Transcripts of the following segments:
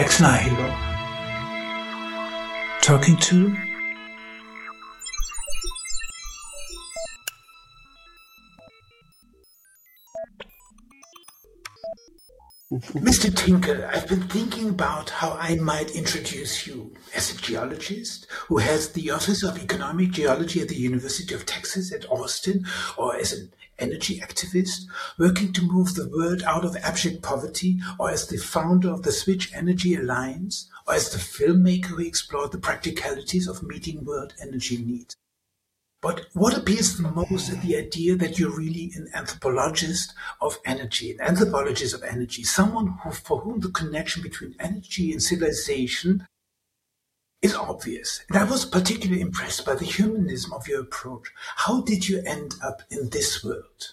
Ex Nihilo. Talking to Mr. Tinker, I've been thinking about how I might introduce you as a geologist who has the Office of Economic Geology at the University of Texas at Austin, or as an energy activist working to move the world out of abject poverty, or as the founder of the Switch Energy Alliance, or as the filmmaker who explored the practicalities of meeting world energy needs. But what appeals the most is the idea that you're really an anthropologist of energy, an anthropologist of energy, someone who, for whom the connection between energy and civilization is obvious. And I was particularly impressed by the humanism of your approach. How did you end up in this world?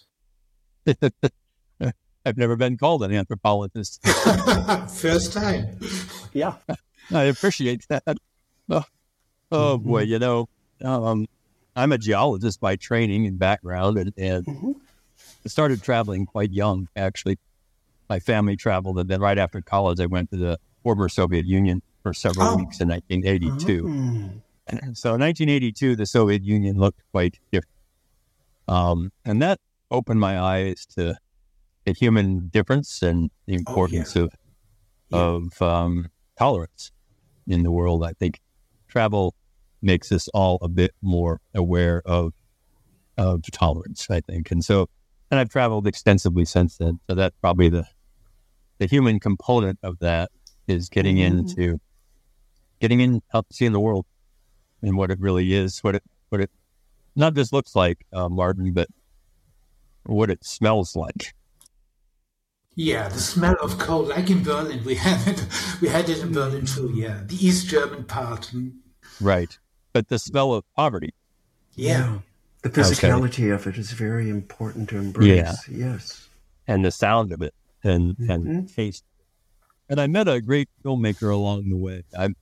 I've never been called an anthropologist. First time. Yeah. I appreciate that. Oh, oh boy, you know, um, I'm a geologist by training and background, and, and mm-hmm. Started traveling quite young. Actually, my family traveled, and then right after college, I went to the former Soviet Union for several oh. weeks in 1982. Mm. So, in 1982, the Soviet Union looked quite different, um, and that opened my eyes to the human difference and the importance oh, yeah. of yeah. of um, tolerance in the world. I think travel makes us all a bit more aware of of tolerance, I think. And so, and I've traveled extensively since then. So that's probably the the human component of that is getting mm-hmm. into getting in, help seeing the world and what it really is, what it what it not just looks like, uh, Martin, but what it smells like. Yeah, the smell of coal, like in Berlin, we had it. We had it in Berlin too. Yeah, the East German part. Right but the smell of poverty. Yeah. The physicality okay. of it is very important to embrace. Yeah. Yes. And the sound of it and, mm-hmm. and taste. And I met a great filmmaker along the way. I'm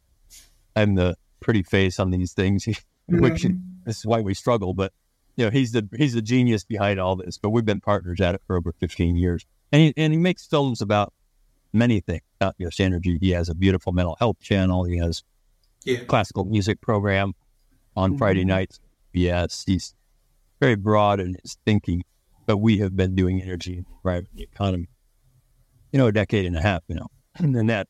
I'm the pretty face on these things, mm-hmm. which this is why we struggle. But you know, he's the he's the genius behind all this. But we've been partners at it for over 15 years, and he and he makes films about many things, not just energy. He has a beautiful mental health channel. He has yeah. classical music program on mm-hmm. Friday nights. Yes, he's very broad in his thinking, but we have been doing energy and driving the economy, you know, a decade and a half, you know, and then that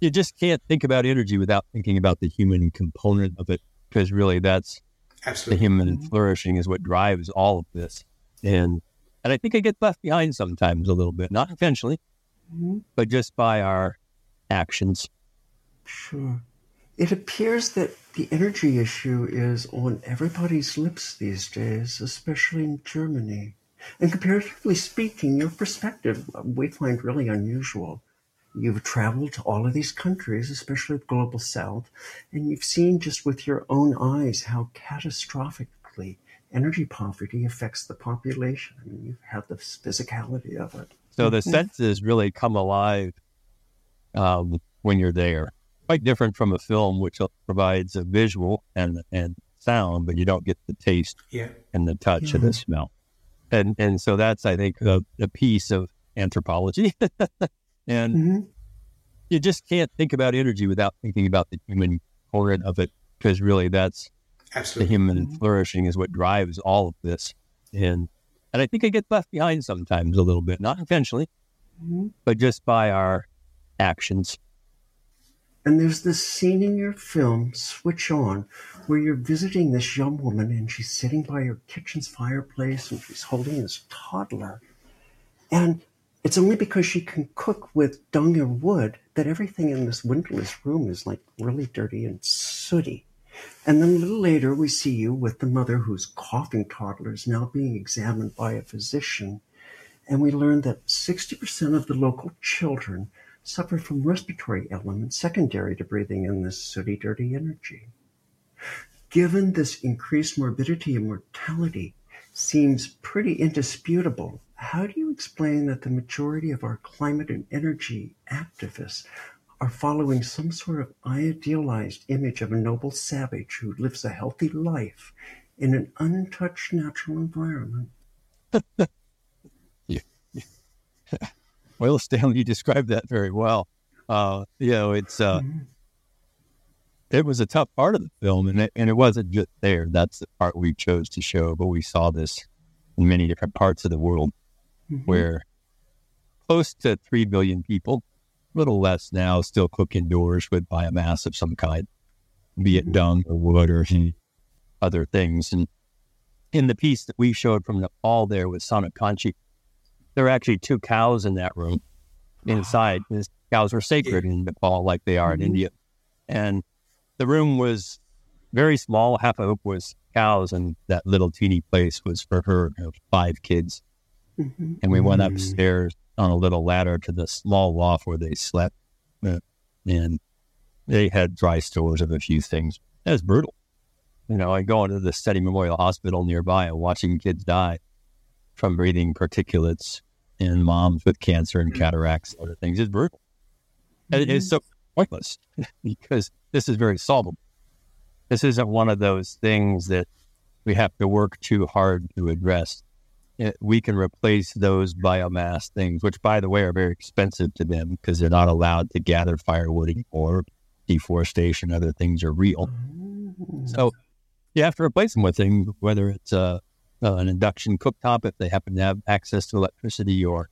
you just can't think about energy without thinking about the human component of it, because really that's Absolutely. the human mm-hmm. flourishing is what drives all of this. And and I think I get left behind sometimes a little bit, not intentionally, mm-hmm. but just by our actions. Sure. It appears that the energy issue is on everybody's lips these days, especially in Germany. And comparatively speaking, your perspective we find really unusual. You've traveled to all of these countries, especially the global south, and you've seen just with your own eyes how catastrophically energy poverty affects the population. I mean, you've had the physicality of it. So the mm-hmm. senses really come alive um, when you're there quite different from a film, which provides a visual and and sound, but you don't get the taste yeah. and the touch mm-hmm. and the smell. And and so that's I think a, a piece of anthropology, and mm-hmm. you just can't think about energy without thinking about the human component of it, because really that's Absolutely. the human mm-hmm. flourishing is what drives all of this. And and I think I get left behind sometimes a little bit, not intentionally, mm-hmm. but just by our actions. And there's this scene in your film, Switch On, where you're visiting this young woman and she's sitting by her kitchen's fireplace and she's holding this toddler. And it's only because she can cook with dung or wood that everything in this windowless room is like really dirty and sooty. And then a little later, we see you with the mother whose coughing toddler is now being examined by a physician. And we learn that 60% of the local children suffer from respiratory ailments secondary to breathing in this sooty, dirty energy. Given this increased morbidity and mortality seems pretty indisputable, how do you explain that the majority of our climate and energy activists are following some sort of idealized image of a noble savage who lives a healthy life in an untouched natural environment? yeah. Well, Stanley, you described that very well. uh, you know, it's uh, mm-hmm. it was a tough part of the film, and it, and it wasn't just there. That's the part we chose to show, but we saw this in many different parts of the world, mm-hmm. where close to three billion people, a little less now, still cook indoors with biomass of some kind, be it mm-hmm. dung or wood or other things. And in the piece that we showed from Nepal there with Sanakanchi, there were actually two cows in that room inside. Wow. cows were sacred in Nepal like they are mm-hmm. in India. And the room was very small. Half of it was cows, and that little teeny place was for her you know, five kids. Mm-hmm. And we went mm-hmm. upstairs on a little ladder to the small loft where they slept. Uh, and they had dry stores of a few things. That was brutal. You know, I go into the Seti Memorial Hospital nearby and watching kids die from breathing particulates and moms with cancer and mm-hmm. cataracts and other things is brutal. Mm-hmm. And it's so pointless because this is very solvable. This isn't one of those things that we have to work too hard to address. It, we can replace those biomass things, which, by the way, are very expensive to them because they're not allowed to gather firewood or deforestation. Other things are real. Mm-hmm. So you have to replace them with things, whether it's uh, uh, an induction cooktop if they happen to have access to electricity, or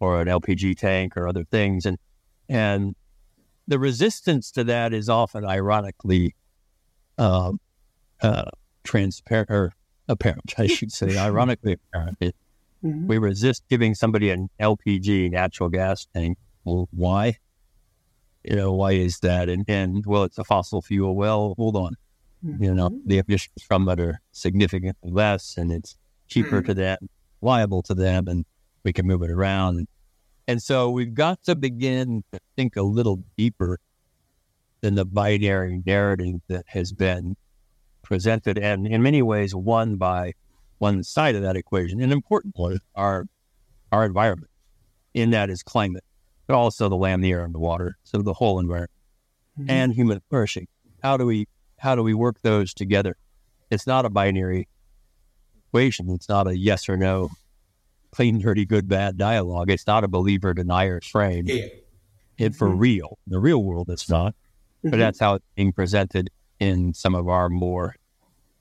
or an LPG tank or other things, and and the resistance to that is often ironically uh, uh, transparent or apparent, I should say, ironically apparent. It, mm-hmm. We resist giving somebody an LPG natural gas tank. Well, why? You know, why is that? And, and well, it's a fossil fuel. Well, hold on. Mm-hmm. You know, the emissions from it are significantly less and it's cheaper mm-hmm. to them, liable to them, and we can move it around. And so we've got to begin to think a little deeper than the binary narrative that has been presented and in many ways won by one side of that equation. An important one, our our environment. In that is climate, but also the land, the air, and the water. So the whole environment mm-hmm. and human flourishing. How do we how do we work those together? It's not a binary equation. It's not a yes or no, clean, dirty, good, bad dialogue. It's not a believer denier frame. Yeah. It for mm-hmm. real. The real world, it's not. Mm-hmm. But that's how it's being presented in some of our more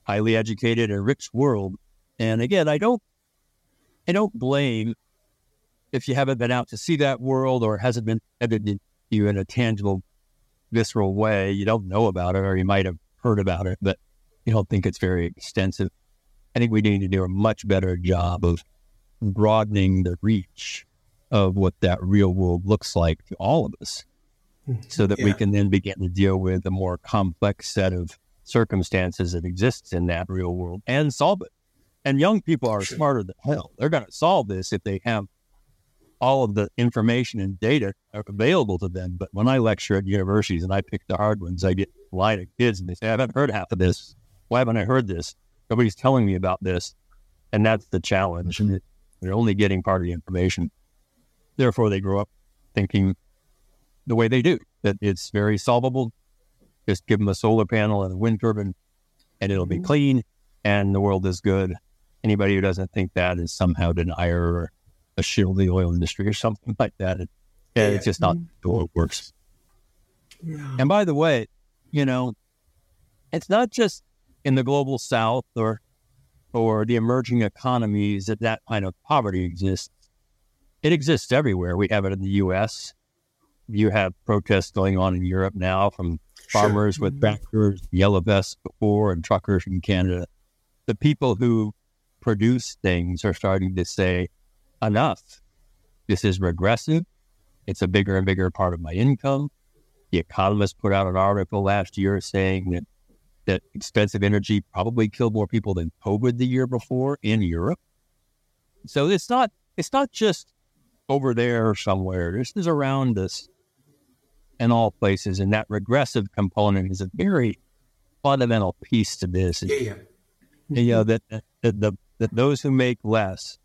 highly educated and rich world. And again, I don't, I don't blame if you haven't been out to see that world or hasn't been edited you in a tangible, visceral way. You don't know about it, or you might have heard about it, but you don't think it's very extensive. I think we need to do a much better job of broadening the reach of what that real world looks like to all of us so that yeah. we can then begin to deal with a more complex set of circumstances that exists in that real world and solve it. And young people are smarter than hell. They're going to solve this if they have all of the information and data are available to them. But when I lecture at universities and I pick the hard ones, I get a line of kids and they say, I haven't heard half of this. Why haven't I heard this? Nobody's telling me about this. And that's the challenge. And they're only getting part of the information. Therefore, they grow up thinking the way they do, that it's very solvable. Just give them a solar panel and a wind turbine and it'll be mm-hmm. clean and the world is good. Anybody who doesn't think that is somehow denier or a shield the oil industry or something like that. It, yeah, it's just not the way it works. Yeah. And by the way, you know, it's not just in the global south or or the emerging economies that that kind of poverty exists. It exists everywhere. We have it in the U.S. You have protests going on in Europe now from farmers sure. with mm-hmm. tractors, yellow vests before, and truckers from Canada. The people who produce things are starting to say, enough. This is regressive. It's a bigger and bigger part of my income. The Economist put out an article last year saying that, that expensive energy probably killed more people than COVID the year before in Europe. So it's not it's not just over there somewhere. This is around us in all places. And that regressive component is a very fundamental piece to this. Yeah, yeah. You know, that, that, the, that those who make less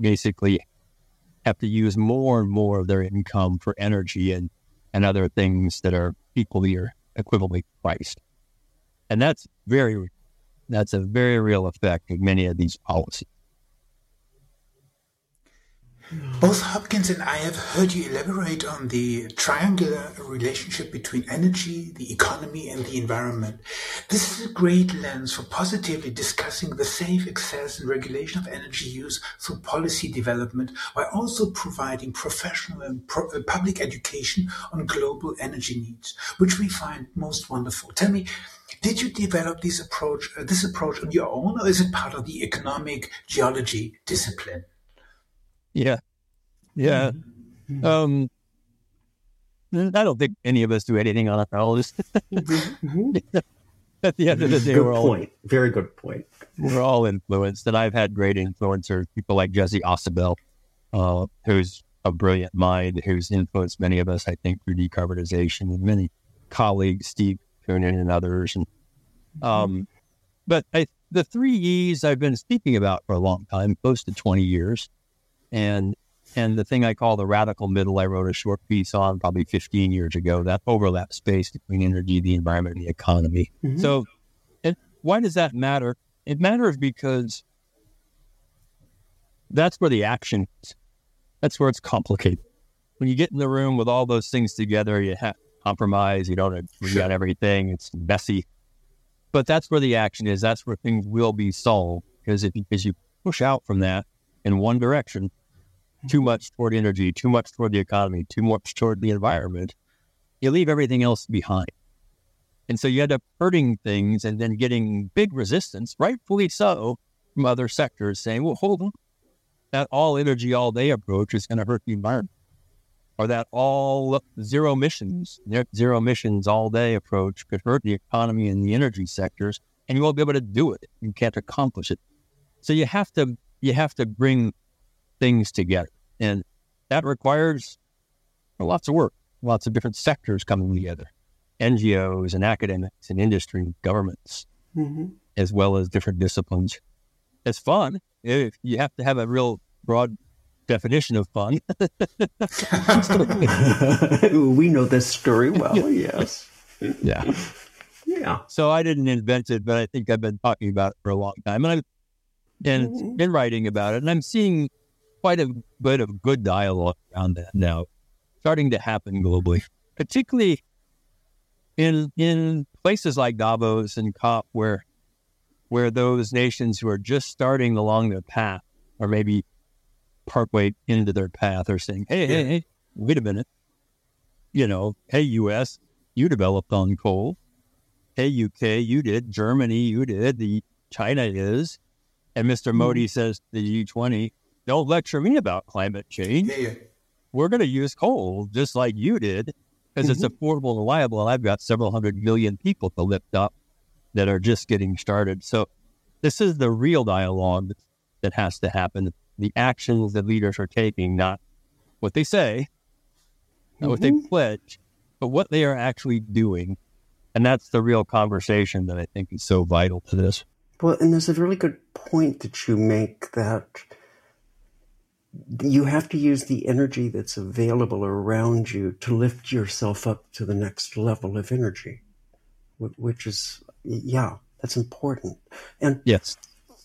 basically have to use more and more of their income for energy and, and other things that are equally or equivalently priced. And that's very, that's a very real effect of many of these policies. Both Hopkins and I have heard you elaborate on the triangular relationship between energy, the economy, and the environment. This is a great lens for positively discussing the safe access and regulation of energy use through policy development, while also providing professional and pro- uh, public education on global energy needs, which we find most wonderful. Tell me, did you develop this approach, uh, this approach on your own, or is it part of the economic geology discipline? Yeah. Yeah. Mm-hmm. Um, I don't think any of us do anything on our own. Mm-hmm. At the end of the day, good we're all point. Very good point. We're all influenced, and I've had great influencers, people like Jesse Ausubel, uh, who's a brilliant mind, who's influenced many of us, I think, through decarbonization, and many colleagues, Steve Koonin and others. And um, but I, the three E's I've been speaking about for a long time, close to twenty years, and and the thing I call the radical middle, I wrote a short piece on probably 15 years ago, that overlap space between energy, the environment, and the economy. Mm-hmm. So, and why does that matter? It matters because that's where the action is. That's where it's complicated. When you get in the room with all those things together, you have compromise, you don't agree sure. on everything, it's messy. But that's where the action is. That's where things will be solved. Because if as you push out from that, in one direction, too hmm. much toward energy, too much toward the economy, too much toward the environment, you leave everything else behind. And so you end up hurting things and then getting big resistance, rightfully so, from other sectors saying, well, hold on, that all energy all day approach is going to hurt the environment. Or that all zero emissions, zero emissions all day approach could hurt the economy and the energy sectors, and you won't be able to do it. You can't accomplish it. So you have to you have to bring things together. And that requires lots of work, lots of different sectors coming together NGOs and academics and industry, and governments, mm-hmm. as well as different disciplines. It's fun. If you have to have a real broad definition of fun. we know this story well, yes. Yeah. Yeah. So I didn't invent it, but I think I've been talking about it for a long time. And I've and mm-hmm. been writing about it. And I'm seeing quite a bit of good dialogue around that now, starting to happen globally, particularly in in places like Davos and COP, where where those nations who are just starting along their path, or maybe partway into their path, are saying, "Hey, hey, hey, wait a minute, you know, hey, U.S., you developed on coal." Hey, UK, you did. Germany, you did. The China is. And Mr. Modi mm-hmm. says to the G20, don't lecture me about climate change. Yeah, yeah. We're going to use coal just like you did because mm-hmm. it's affordable and reliable. And I've got several hundred million people to lift up that are just getting started. So this is the real dialogue that has to happen. The actions that leaders are taking, not what they say, not mm-hmm. what they mm-hmm. pledge, but what they are actually doing. And that's the real conversation that I think is so vital to this. Well, and there's a really good point that you make that you have to use the energy that's available around you to lift yourself up to the next level of energy, which is, yeah, that's important. And yes.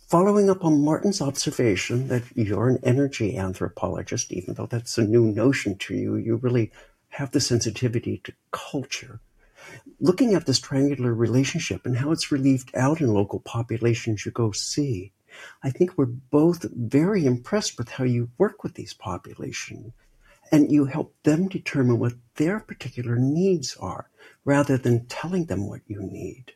Following up on Martin's observation that you're an energy anthropologist, even though that's a new notion to you, you really have the sensitivity to culture looking at this triangular relationship and how it's relieved out in local populations you go see, I think we're both very impressed with how you work with these populations and you help them determine what their particular needs are rather than telling them what you need.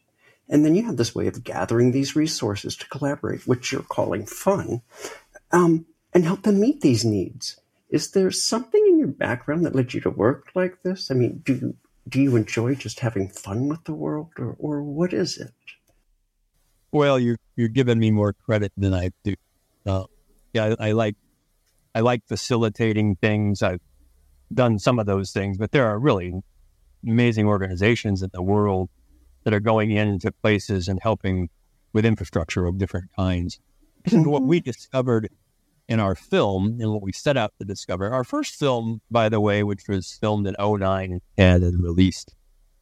And then you have this way of gathering these resources to collaborate, which you're calling fun, um, and help them meet these needs. Is there something in your background that led you to work like this? I mean, do you do you enjoy just having fun with the world or, or what is it? Well, you're, you're giving me more credit than I do. Uh, yeah, I, I like, I like facilitating things. I've done some of those things, but there are really amazing organizations in the world that are going into places and helping with infrastructure of different kinds. Mm-hmm. what we discovered in our film and what we set out to discover. Our first film, by the way, which was filmed in 09 and then released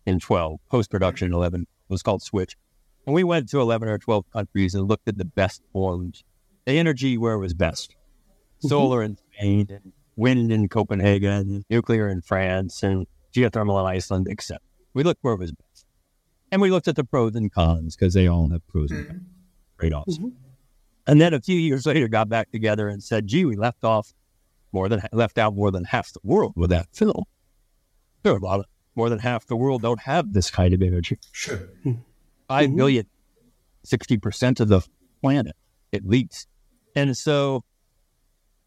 in 12, post production 11, was called Switch. And we went to 11 or 12 countries and looked at the best forms, the energy where it was best. solar in Spain and wind in Copenhagen, nuclear in France, and geothermal in Iceland, except we looked where it was best. And we looked at the pros and cons because they all have pros and cons, trade offs. Mm-hmm. And then a few years later, got back together and said, "Gee, we left off more than left out more than half the world with that film. There are a lot of more than half the world don't have this kind of energy. Sure. Five Mhm. billion, sixty percent of the planet at least. And so,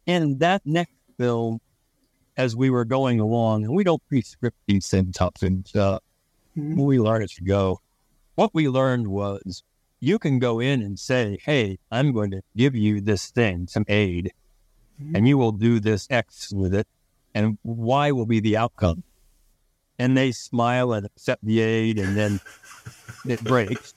in that next film, as we were going along, and we don't pre-script these things up, and uh, Mhm. we learn as we go. What we learned was you can go in and say, "Hey, I'm going to give you this thing, some aid, and you will do this X with it, and Y will be the outcome." And they smile and accept the aid, and then it breaks.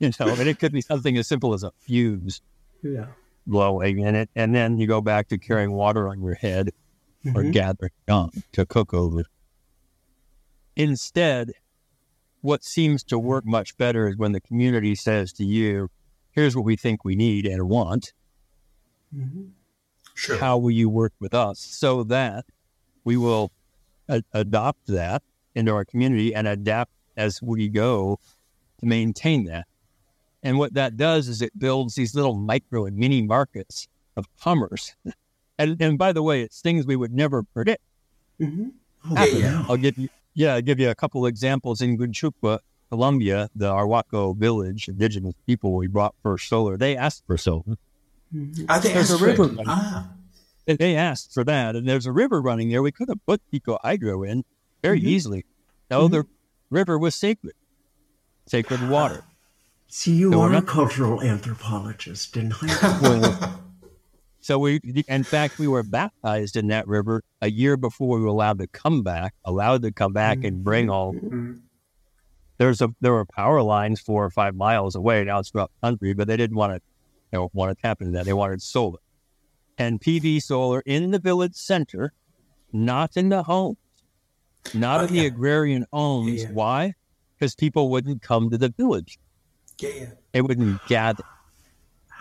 You know, and it could be something as simple as a fuse Yeah. blowing in it, and then you go back to carrying water on your head or Mhm. gathering young to cook over. Instead, what seems to work much better is when the community says to you, "Here's what we think we need and want. Mhm. Sure. How will you work with us so that we will a- adopt that into our community and adapt as we go to maintain that?" And what that does is it builds these little micro and mini markets of commerce. And, and by the way, it's things we would never predict. Mhm. Oh, yeah. I'll give you, yeah, I'll give you a couple examples in Gunchukwa, Colombia, the Arhuaco village, indigenous people we brought first solar. They asked for solar. Mhm. Are they There's a asked for river it? Ah, They- They asked for that, and there's a river running there. We could have put Pico Hydro in very Mhm. easily. No, Mhm. the river was sacred, sacred water. See, you So we're are a not- cultural anthropologist, didn't I? Well, so we, in fact, we were baptized in that river a year before we were allowed to come back, allowed to come back and bring all mm, there's a there were power lines four or five miles away. Now it's throughout country, but they didn't want to you know, want to tap into that. They wanted solar and PV solar in the village center, not in the homes, not Oh, in the agrarian homes. Yeah, yeah. Why? Because people wouldn't come to the village. yeah, yeah. They wouldn't gather.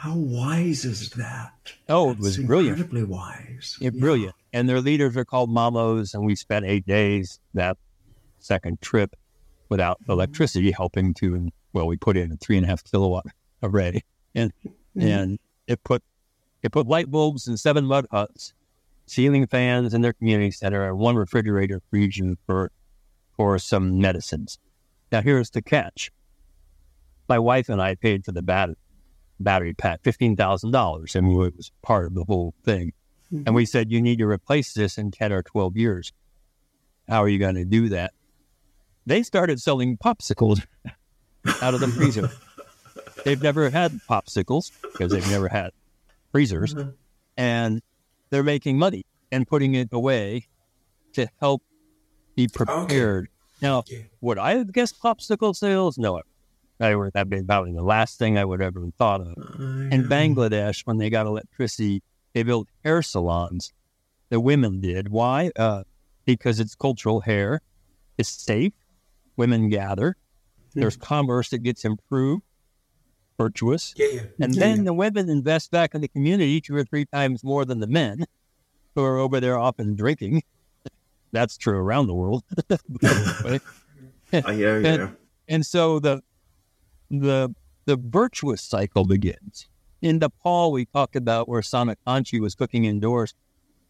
How wise is that? Oh, it was brilliant. Incredibly wise. Yeah, Yeah. brilliant. And their leaders are called mamos, and we spent eight days that second trip without electricity, helping to well, we put in a three and a half kilowatt array, and Mhm. and it put it put light bulbs in seven mud huts, ceiling fans in their community center, and one refrigerator freezer for for some medicines. Now here's the catch: my wife and I paid for the battery battery pack, fifteen thousand dollars, and it was part of the whole thing. And we said, you need to replace this in 10 or 12 years. How are you going to do that? They started selling popsicles out of the freezer. they've never had popsicles because they've never had freezers. Mhm. And they're making money and putting it away to help be prepared. Now, Yeah. would I guess popsicle sales? No. I would have been about the last thing I would ever have thought of. In. Bangladesh, when they got electricity, they built hair salons. The women did. Why? Uh, because it's cultural hair. It's safe. Women gather. There's commerce that gets improved, virtuous. Yeah, yeah. And yeah, then yeah. the women invest back in the community two or three times more than the men who are over there often drinking. That's true around the world. But- I hear and- and so the the the virtuous cycle begins. In Nepal, we talked about where Sanakanchi was cooking indoors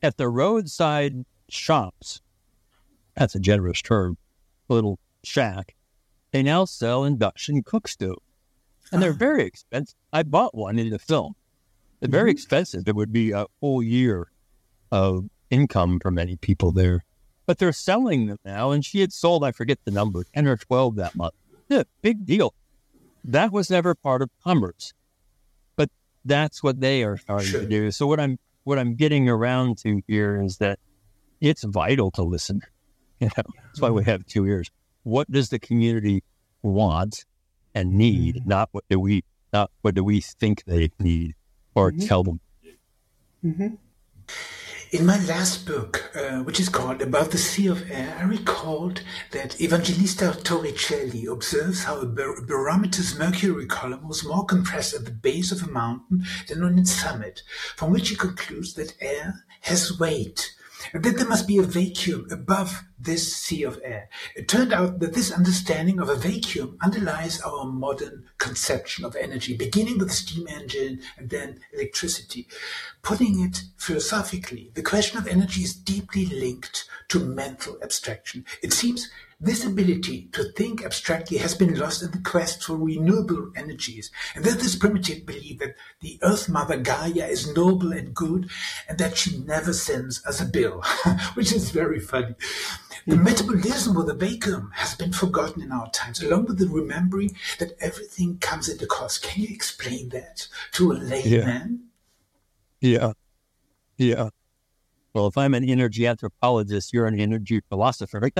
at the roadside shops. That's a generous term. Little shack. They now sell induction cook stove, and they're ah. very expensive. I bought one in the film. They're very mm-hmm. expensive. It would be a whole year of income for many people there. But they're selling them now, and she had sold, I forget the number, 10 or 12 that month. Yeah, big deal. That was never part of commerce. But that's what they are starting Sure. to do. So what I'm what I'm getting around to here is that it's vital to listen. You know, that's why we have two ears. What does the community want and need? Not what do we not what do we think they need or Mhm. tell them. Mhm. In my last book, uh, which is called Above the Sea of Air, I recalled that Evangelista Torricelli observes how a bar- barometer's mercury column was more compressed at the base of a mountain than on its summit, from which he concludes that air has weight that there must be a vacuum above this sea of air. It turned out that this understanding of a vacuum underlies our modern conception of energy, beginning with the steam engine and then electricity. Putting it philosophically, the question of energy is deeply linked to mental abstraction. It seems this ability to think abstractly has been lost in the quest for renewable energies, and there's this primitive belief that the Earth Mother Gaia is noble and good, and that she never sends us a bill, which is very funny. The metabolism of the vacuum has been forgotten in our times, along with the remembering that everything comes at a cost. Can you explain that to a layman? Yeah. yeah. Yeah. Well, if I'm an energy anthropologist, you're an energy philosopher.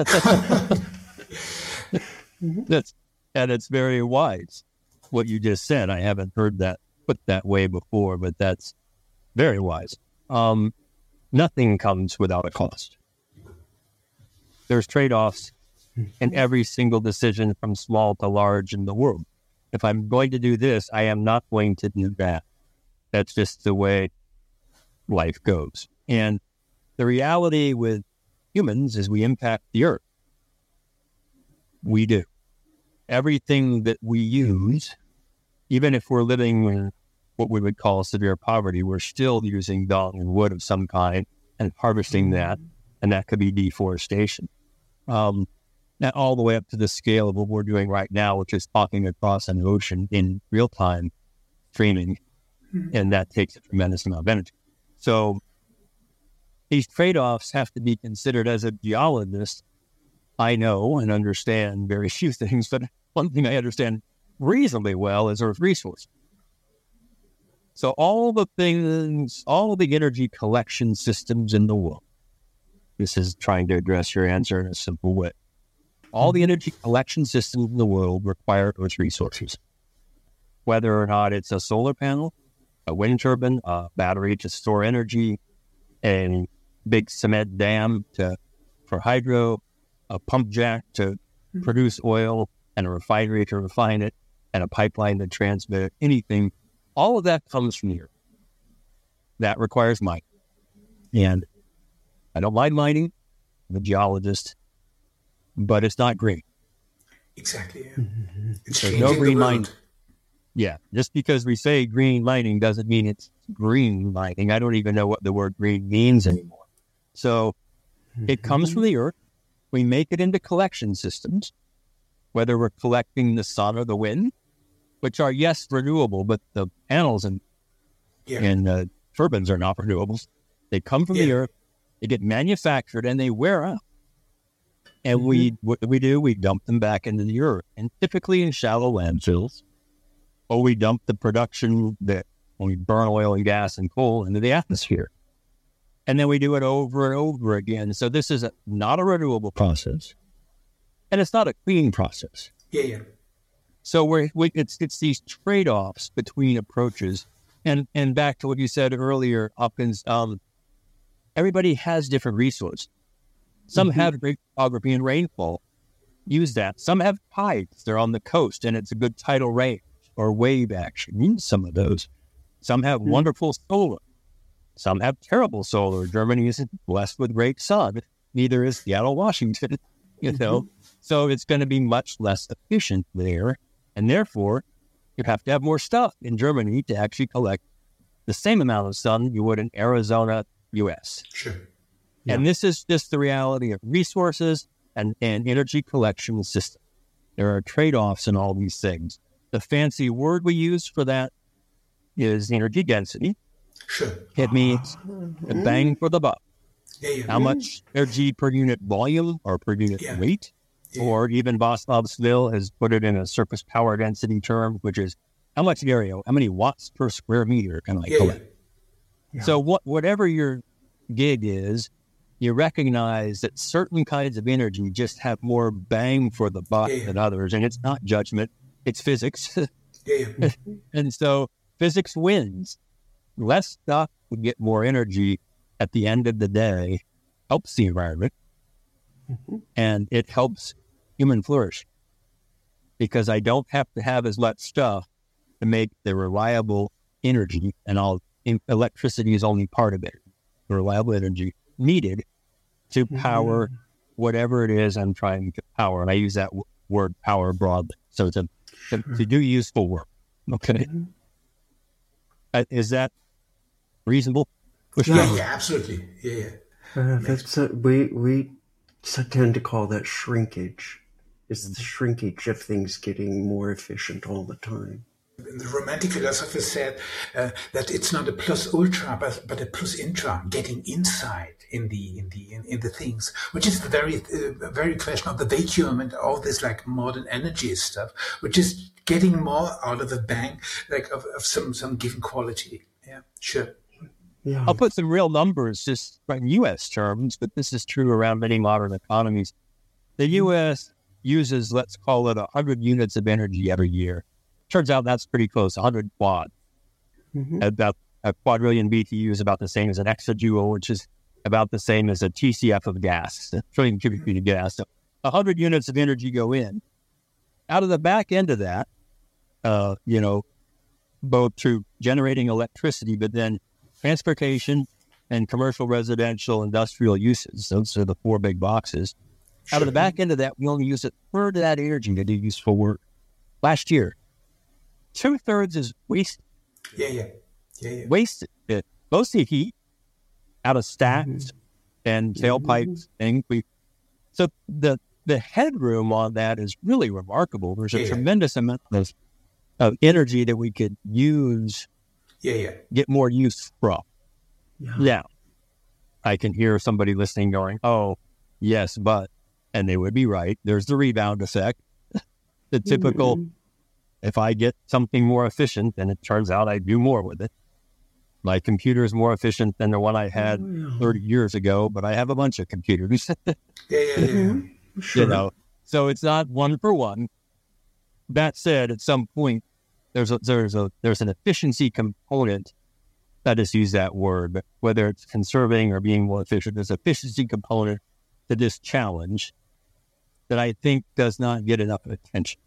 That's and it's very wise what you just said. I haven't heard that put that way before, but that's very wise. Um, nothing comes without a cost. There's trade offs in every single decision from small to large in the world. If I'm going to do this, I am not going to do that. That's just the way life goes. And the reality with humans is we impact the earth. We do. Everything that we use, even if we're living in what we would call severe poverty, we're still using dung and wood of some kind and harvesting that. And that could be deforestation. Um, now, all the way up to the scale of what we're doing right now, which is talking across an ocean in real time streaming. Mm-hmm. And that takes a tremendous amount of energy. So these trade offs have to be considered as a geologist. I know and understand very few things, but one thing I understand reasonably well is Earth resources. So all the things, all the energy collection systems in the world. This is trying to address your answer in a simple way. All the hmm. energy collection systems in the world require Earth resources. Whether or not it's a solar panel, a wind turbine, a battery to store energy, and big cement dam to for hydro, a pump jack to mm-hmm. produce oil, and a refinery to refine it, and a pipeline to transmit it, anything. All of that comes from here. That requires mining. And I don't mind mining. I'm a geologist, but it's not green. Exactly. Yeah. Mm-hmm. It's There's no green mining. Yeah, just because we say green mining doesn't mean it's green mining. I don't even know what the word green means anymore. So it comes from mm-hmm. the earth. We make it into collection systems, whether we're collecting the sun or the wind, which are, yes, renewable, but the panels and, yeah. and uh, turbines are not renewables. They come from yeah. the earth, they get manufactured, and they wear out. And mm-hmm. we what we do, we dump them back into the earth, and typically in shallow landfills, or we dump the production that when we burn oil and gas and coal into the atmosphere. And then we do it over and over again. So this is a, not a renewable process, and it's not a clean process. Yeah, yeah. So we're we, it's it's these trade offs between approaches, and and back to what you said earlier, Hopkins. Um, everybody has different resources. Some mm-hmm. have great topography and rainfall. Use that. Some have tides. They're on the coast, and it's a good tidal range or wave action. Use some of those. Some have mm-hmm. wonderful solar. Some have terrible solar. Germany isn't blessed with great sun. Neither is Seattle, Washington. You know, mm-hmm. so it's going to be much less efficient there, and therefore, you have to have more stuff in Germany to actually collect the same amount of sun you would in Arizona, U.S. Sure. Yeah. And this is just the reality of resources and, and energy collection system. There are trade offs in all these things. The fancy word we use for that is energy density. Sure. It means a mm-hmm. bang for the buck. Yeah, yeah. How much energy per unit volume or per unit yeah. weight? Or even Václav Smil has put it in a surface power density term, which is how much area, how many watts per square meter can I collect? So what, whatever your gig is, you recognize that certain kinds of energy just have more bang for the buck than others, and it's not judgment; it's physics. and so physics wins less stuff would get more energy at the end of the day helps the environment Mhm. and it helps human flourish because I don't have to have as much stuff to make the reliable energy and all in- electricity is only part of it. The reliable energy needed to power whatever it is I'm trying to power. And I use that w- word power broadly. So to, to, to do useful work. Okay. Mhm. Uh, is that reasonable? Yeah, yeah, absolutely. Yeah, yeah. Uh, that's uh, we we tend to call that shrinkage. It's the shrinkage of things getting more efficient all the time. The romantic philosophers said uh, that it's not a plus ultra, but, but a plus intra, getting inside in the in the in, in the things, which is the very uh, very question of the vacuum and all this like modern energy stuff, which is getting more out of a bang, like of, of some some given quality. Yeah, sure. Yeah. I'll put some real numbers just in U.S. terms, but this is true around many modern economies. The U.S. uses, let's call it, 100 units of energy every year. Turns out that's pretty close, 100 quad. Mhm. About a quadrillion BTU is about the same as an exajoule, which is about the same as a TCF of gas, a trillion cubic feet of gas. So 100 units of energy go in. Out of the back end of that, uh, you know, both through generating electricity, but then transportation and commercial, residential, industrial uses. Those are the four big boxes. Out of the back end of that, we only use a third of that energy to do useful work. Last year, two thirds is waste, Yeah, yeah, yeah, yeah. wasted. It, eh, mostly heat out of stacks mm-hmm. and tailpipes. Mm-hmm. And we, so the the headroom on that is really remarkable. There's a Yeah. tremendous amount of, of energy that we could use, Yeah, yeah. get more use from. Yeah. Now, I can hear somebody listening going, "Oh, yes, but," and they would be right. There's the rebound effect. the typical, Mhm. if I get something more efficient, then it turns out I do more with it. My computer is more efficient than the one I had Oh, yeah. 30 years ago, but I have a bunch of computers, Yeah, yeah, yeah. Sure. you know. So it's not one for one. That said, at some point, there's a there's a there's an efficiency component. I just use that word, but whether it's conserving or being more efficient, there's an efficiency component to this challenge that I think does not get enough attention.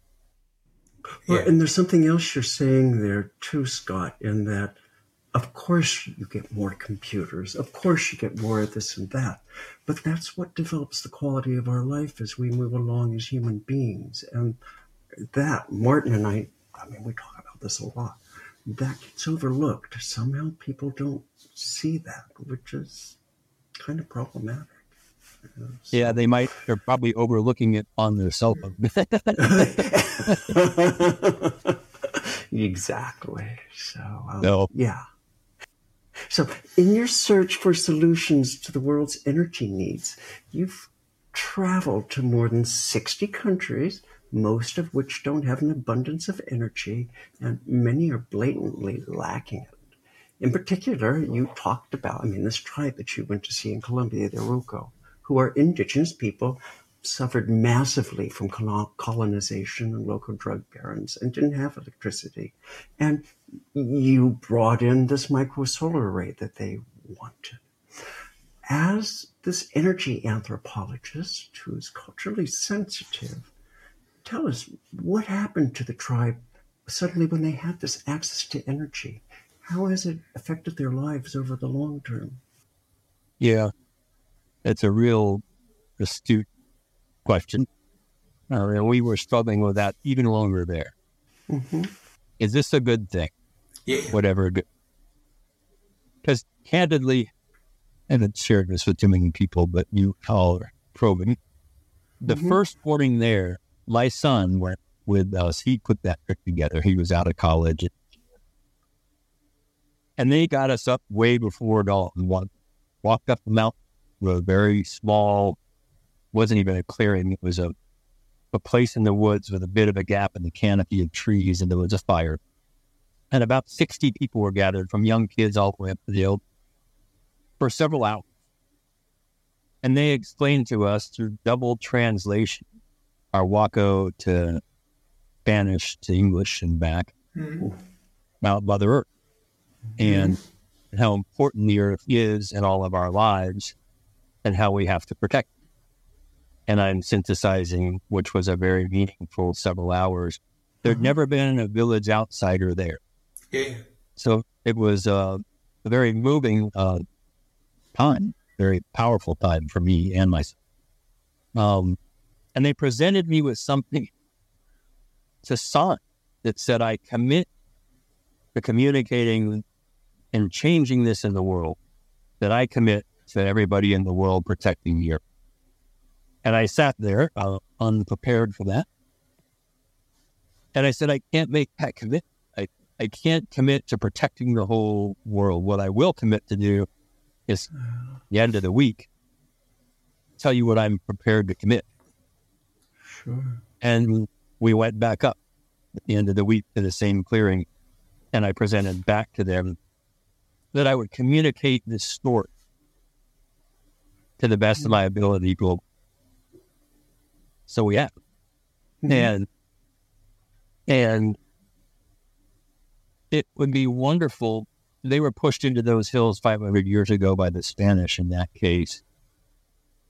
Well, Yeah. and there's something else you're saying there too, Scott, in that of course you get more computers, of course you get more of this and that, but that's what develops the quality of our life as we move along as human beings. And that, Martin and I, I mean, we talk about this a lot. That gets overlooked. Somehow people don't see that, which is kind of problematic. You know, so- Yeah, they might. They're probably overlooking it on their cell phone. exactly. So, um, No. yeah. So, in your search for solutions to the world's energy needs, you've traveled to more than 60 countries, most of which don't have an abundance of energy, and many are blatantly lacking it. In particular, you talked about, I mean, this tribe that you went to see in Colombia, the Arhuaco, who are indigenous people, suffered massively from colonization and local drug barons and didn't have electricity. And you brought in this micro solar array that they wanted. As this energy anthropologist who's culturally sensitive, tell us what happened to the tribe suddenly when they had this access to energy? How has it affected their lives over the long term? Yeah, it's a real astute question. Uh, and we were struggling with that even longer we were there. hmm Is this a good thing? Yeah, yeah. Whatever. Because candidly, I haven't shared this with too many people, but you all are probing. The Mhm. first morning there, my son went with us. He put that trip together. He was out of college. And they got us up way before dawn. Wa- Walked up the mountain a very small, wasn't even a clearing. It was a, a place in the woods with a bit of a gap in the canopy of trees, and there was a fire. And about 60 people were gathered from young kids all the way up to the old for several hours. And they explained to us through double translation, Arhuaco to Spanish to English and back, Mhm. about Mother Earth. And and how important the earth is in all of our lives and how we have to protect it. And I'm synthesizing, which was a very meaningful several hours. There'd Mhm. never been a village outsider there. Yeah. So it was uh, a very moving uh, time, very powerful time for me and myself. Um, and they presented me with something, to sign that said, I commit to communicating and changing this in the world, that I commit to everybody in the world protecting the earth. And I sat there uh, unprepared for that. And I said, I can't make that commitment. I can't commit to protecting the whole world. What I will commit to do is the end of the week tell you what I'm prepared to commit. Sure. And we went back up at the end of the week to the same clearing, and I presented back to them that I would communicate this story to the best of my ability globally. So we have. Mhm. And and it would be wonderful. They were pushed into those hills 500 years ago by the Spanish in that case.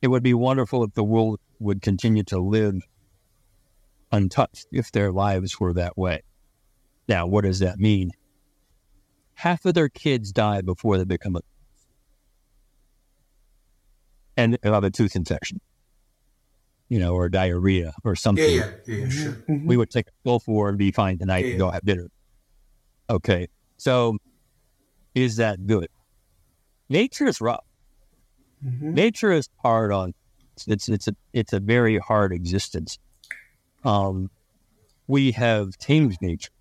It would be wonderful if the world would continue to live untouched if their lives were that way. Now, what does that mean? Half of their kids die before they become a and of a tooth infection, you know, or diarrhea or something Yeah, yeah, yeah, sure. Mhm. we would take a pill for and be fine tonight Yeah. and go have dinner. Okay. So is that good? Nature is rough. Mhm. Nature is hard on it's it's a it's a very hard existence. Um we have tamed nature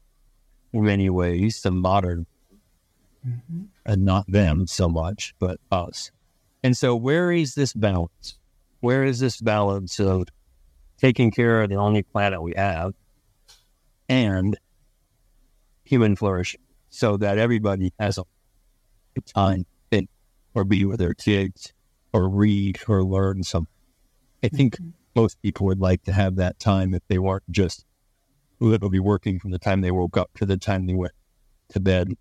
in many ways, the modern Mhm. and not them so much, but us. And so, where is this balance? Where is this balance of taking care of the only planet we have and human flourishing so that everybody has a time or be with their kids or read or learn something? I think most people would like to have that time if they weren't just literally working from the time they woke up to the time they went to bed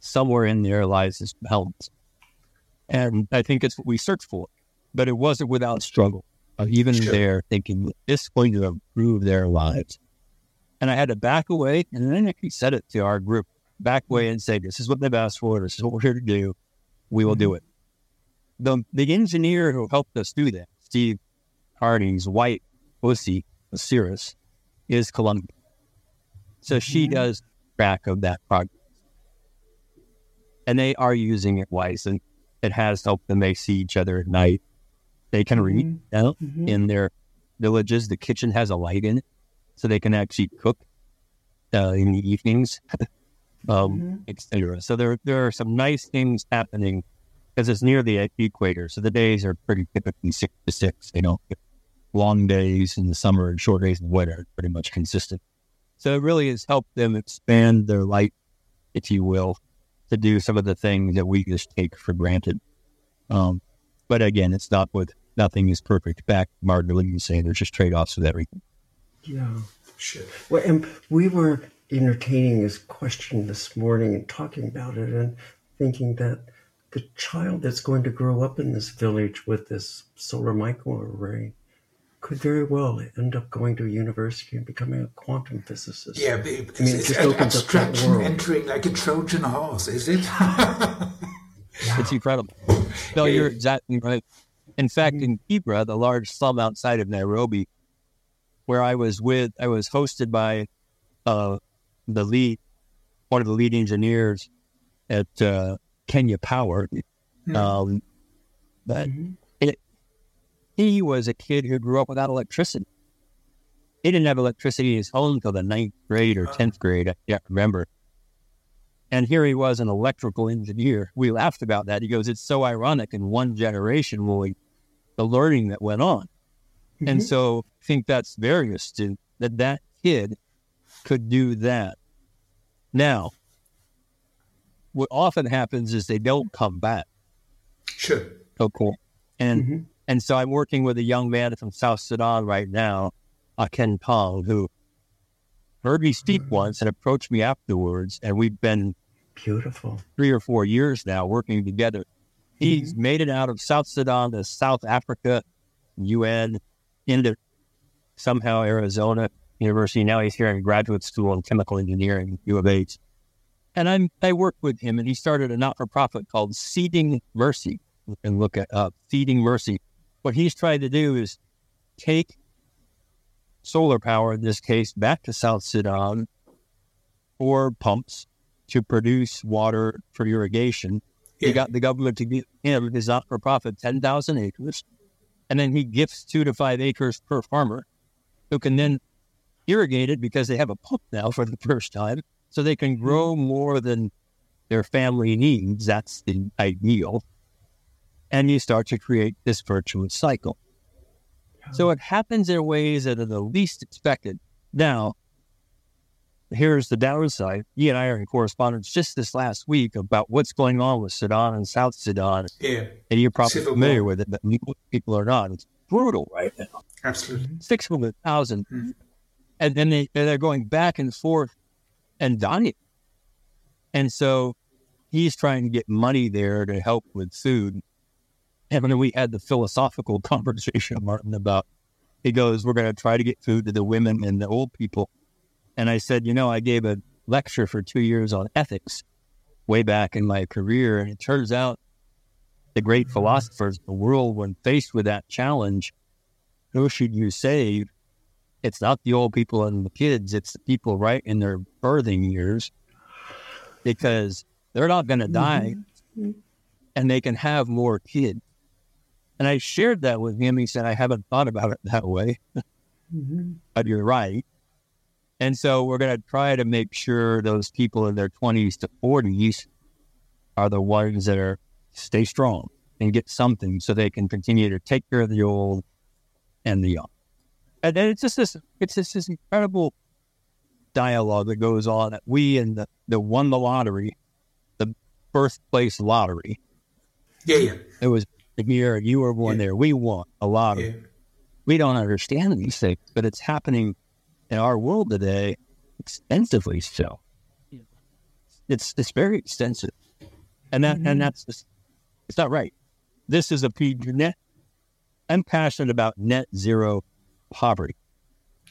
somewhere in there lies this balance. And I think it's what we search for, but it wasn't without struggle. Uh, even Sure. there thinking this is going to improve their lives. And I had to back away and then actually said it to our group, back away and say, this is what they've asked for. This is what we're here to do. We will do it. The, the engineer who helped us do that, Steve Harding's white pussy, Osiris, is Colombian. So she Mhm. does track of that progress and they are using it wisely. And it has helped them. They see each other at night. They can read Mhm. now Mhm. in their villages. The kitchen has a light in it, so they can actually cook uh, in the evenings, um, Mhm. etc. So there there are some nice things happening because it's near the equator. So the days are pretty typically six to six. They don't get long days in the summer and short days in the winter. Pretty much consistent. So it really has helped them expand their light, if you will, to do some of the things that we just take for granted. Um, but again, it's not with nothing is perfect. Back, Martin Luther King saying there's just trade offs with everything. Yeah. Well, and we were entertaining this question this morning and talking about it and thinking that the child that's going to grow up in this village with this solar microarray could very well end up going to a university and becoming a quantum physicist. Yeah, but it's, I mean, it it's just an opens up that abstraction world. entering like a Trojan horse, is it? It's incredible. No, Yeah. you're exactly right. In fact, in Kibra, the large slum outside of Nairobi, where I was with, I was hosted by uh, the lead, one of the lead engineers at uh, Kenya Power. Hmm. Um, but Mhm. He was a kid who grew up without electricity. He didn't have electricity in his home until the ninth grade or tenth grade. I can't remember. And here he was, an electrical engineer. We laughed about that. He goes, "It's so ironic in one generation, Willie, the learning that went on." And Mhm. so I think that's very astute that that kid could do that. Now, what often happens is they don't come back. sure. Oh, cool. And Mhm. And so I'm working with a young man from South Sudan right now, uh, Ken Tong, who heard me speak once and approached me afterwards. And we've been Beautiful. three or four years now working together. He's made it out of South Sudan to South Africa, UN, into somehow Arizona University. Now he's here in graduate school in chemical engineering, U of H. And I'm, I worked with him, and he started a not for profit called Seeding Mercy. You can look at uh, Seeding Mercy. What he's trying to do is take solar power, in this case, back to South Sudan for pumps to produce water for irrigation. He got the government to give him his not for profit 10,000 acres. And then he gifts two to five acres per farmer who can then irrigate it because they have a pump now for the first time. So they can grow more than their family needs. That's the ideal. And you start to create this virtuous cycle. So it happens in ways that are the least expected. Now, here's the downside. He and I are in correspondence just this last week about what's going on with Sudan and South Sudan. Yeah, And you're probably Civil familiar war. with it, but people are not. It's brutal right now. absolutely. 600,000. Mhm. And then they, they're going back and forth and dying. And so he's trying to get money there to help with food. And then we had the philosophical conversation, Martin, about he goes, We're going to try to get food to the women and the old people. And I said, You know, I gave a lecture for two years on ethics way back in my career. And it turns out the great mm-hmm. philosophers of the world, when faced with that challenge, who should you save? It's not the old people and the kids, it's the people right in their birthing years because they're not going to die mm-hmm. and they can have more kids. And I shared that with him. He said, I haven't thought about it that way, mm-hmm. but you're right. And so we're going to try to make sure those people in their 20s to 40s are the ones that are stay strong and get something so they can continue to take care of the old and the young. And then it's just this, it's just this incredible dialogue that goes on that we and the, the won the lottery, the birthplace lottery. Yeah, yeah, It was the year you were born Yeah. there. We want a lottery. yeah. We don't understand these things, but it's happening in our world today extensively so. It's it's very extensive. And that and mm-hmm. that's just, it's not right. This is a P net I'm passionate about net zero poverty.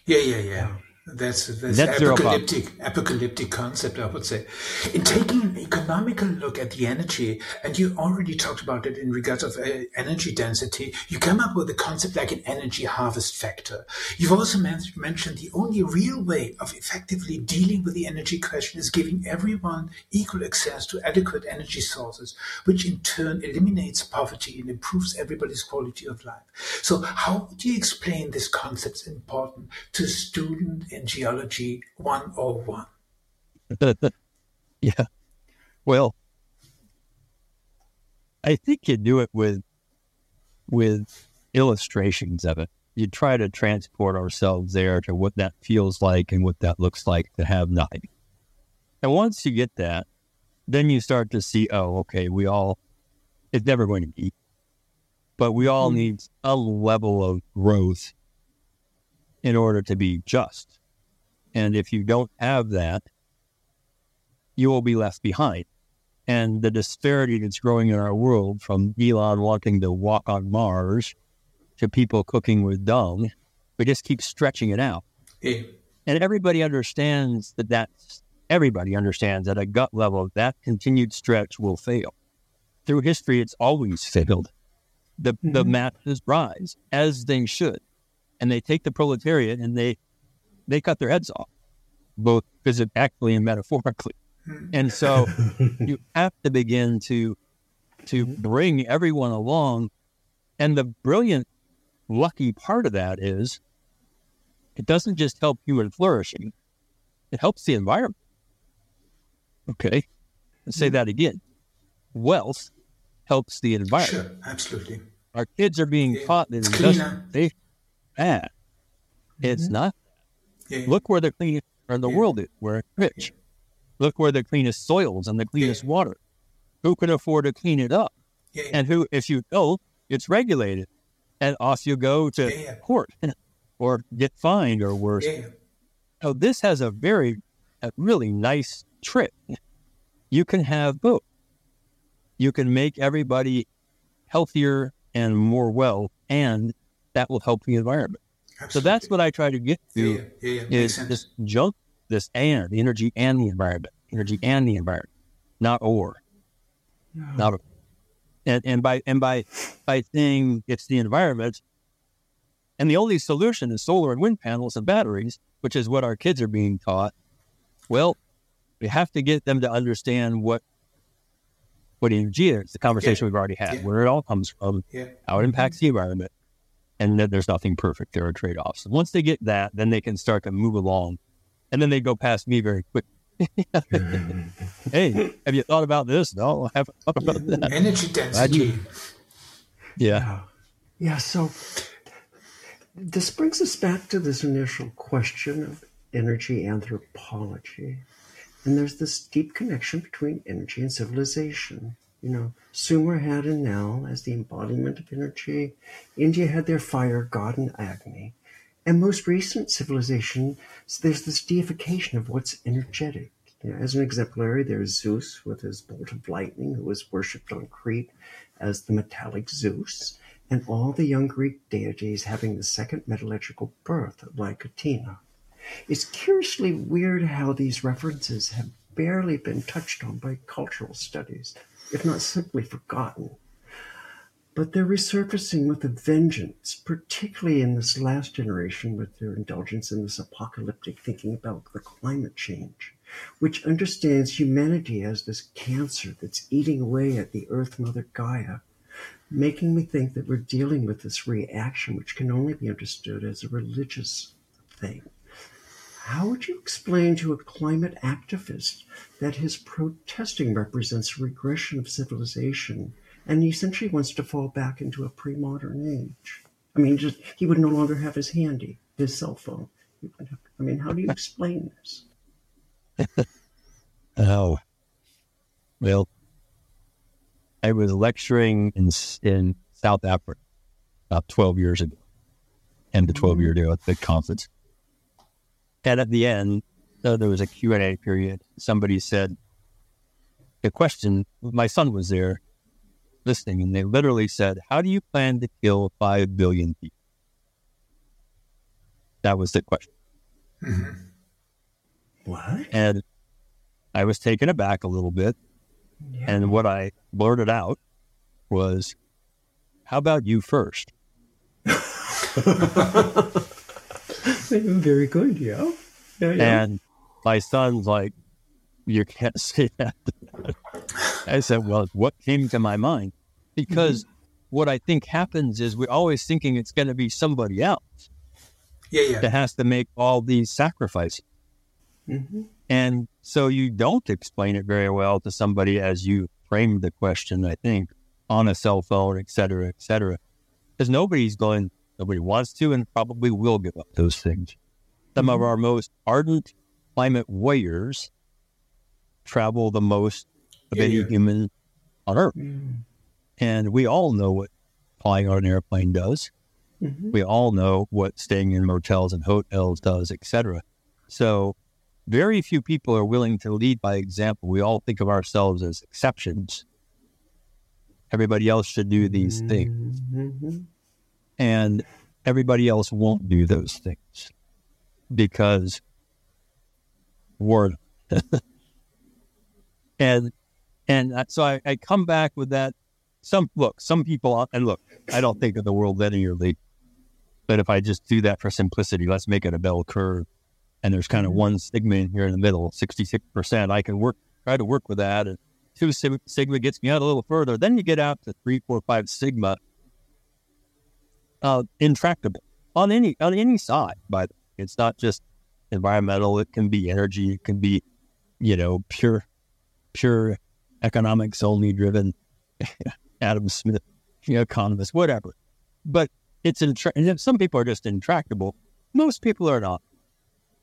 Yeah, yeah, yeah. That's that's Net apocalyptic apocalyptic concept, I would say. In taking an economical look at the energy, and you already talked about it in regards of uh, energy density, you come up with a concept like an energy harvest factor. You've also men- mentioned the only real way of effectively dealing with the energy question is giving everyone equal access to adequate energy sources, which in turn eliminates poverty and improves everybody's quality of life. So, how would you explain this concept's important to a student in Geology 101? yeah. Well, I think you do it with with illustrations of it. You try to transport ourselves there to what that feels like and what that looks like to have nothing. And once you get that, then you start to see, oh, okay, we all it's never going to be. But we all hmm. need a level of growth in order to be just. And if you don't have that, you will be left behind. And the disparity that's growing in our world from Elon wanting to walk on Mars to people cooking with dung, we just keep stretching it out. Yeah. And everybody understands that that's, everybody understands at a gut level that continued stretch will fail. Through history, it's always failed. The, the mm-hmm. masses rise as they should. And they take the proletariat and they, they cut their heads off, both physically and metaphorically. And so you have to begin to to mm-hmm. bring everyone along. And the brilliant, lucky part of that is it doesn't just help human flourishing, it helps the environment. Okay. Let's say mm-hmm. that again. Wealth helps the environment. Sure, absolutely. Our kids are being Yeah. taught that It's cleaner. they bad. It's mm-hmm. not. Yeah. Look where the cleanest in the Yeah. world is. We're rich. Look where the cleanest soils and the cleanest Yeah. water. Who can afford to clean it up? yeah, yeah. And who, if you don't, it's regulated, and off you go to Yeah, yeah. court or get fined or worse. yeah. So this has a very, a really nice trick you can have both. You can make everybody healthier and more well, and that will help the environment. Absolutely. So that's what I try to get to yeah, yeah, yeah. is this junk, this and the energy and the environment, energy and the environment, not or, not a, and and by and by by saying it's the environment, and the only solution is solar and wind panels and batteries, which is what our kids are being taught. Well, we have to get them to understand what what energy is. The conversation yeah. we've already had, yeah. where it all comes from, yeah. how it impacts the environment, and that there's nothing perfect. There are trade offs. Once they get that, then they can start to move along, and then they go past me very quick. hey, have you thought about this? No, I haven't thought about that. Energy density. Yeah. Yeah. So this brings us back to this initial question of energy anthropology. And there's this deep connection between energy and civilization. You know, Sumer had Enlil as the embodiment of energy. India had their fire god in Agni. And most recent civilization, there's this deification of what's energetic. You know, as an exemplary, there's Zeus with his bolt of lightning, who was worshipped on Crete as the metallic Zeus, and all the young Greek deities having the second metallurgical birth, like Athena. It's curiously weird how these references have barely been touched on by cultural studies, if not simply forgotten. But they're resurfacing with a vengeance, particularly in this last generation with their indulgence in this apocalyptic thinking about the climate change, which understands humanity as this cancer that's eating away at the Earth Mother Gaia, making me think that we're dealing with this reaction which can only be understood as a religious thing. How would you explain to a climate activist that his protesting represents a regression of civilization and he essentially wants to fall back into a pre-modern age? I mean, just he would no longer have his handy, his cell phone. I mean, how do you explain this? oh, well, I was lecturing in in South Africa about twelve years ago, and the twelve mm-hmm. year ago at the conference and at the end, so there was a Q&A period. Somebody said, the question, my son was there listening, and they literally said, how do you plan to kill 5 billion people? That was the question. Mm-hmm. What? And I was taken aback a little bit. Yeah. And what I blurted out was, how about you first? Very good, yeah. yeah, yeah. And my son's like, you can't say that. I said, well, what came to my mind? Because mm-hmm. what I think happens is we're always thinking it's going to be somebody else. Yeah, yeah. That has to make all these sacrifices. Mm-hmm. And so you don't explain it very well to somebody as you framed the question, I think, on a cell phone, et cetera, et cetera. Because nobody's going, Nobody wants to and probably will give up those things. Some mm-hmm. of our most ardent climate warriors travel the most of yeah, any yeah. human on Earth. Mm. And we all know what flying on an airplane does. Mm-hmm. We all know what staying in motels and hotels does, etc. So very few people are willing to lead by example. We all think of ourselves as exceptions. Everybody else should do these mm-hmm. things and everybody else won't do those things because we're and and so I, I come back with that. Some look some people and look i don't think of the world linearly but if i just do that for simplicity let's make it a bell curve. And there's kind of mm-hmm. one sigma in here in the middle 66% i can work try to work with that. And two sigma gets me out a little further. Then you get out to three four five sigma uh, intractable on any on any side. But it's not just environmental; it can be energy, it can be, you know, pure pure economics only driven. Adam Smith, you know, economist, whatever. But it's intra- some people are just intractable. Most people are not.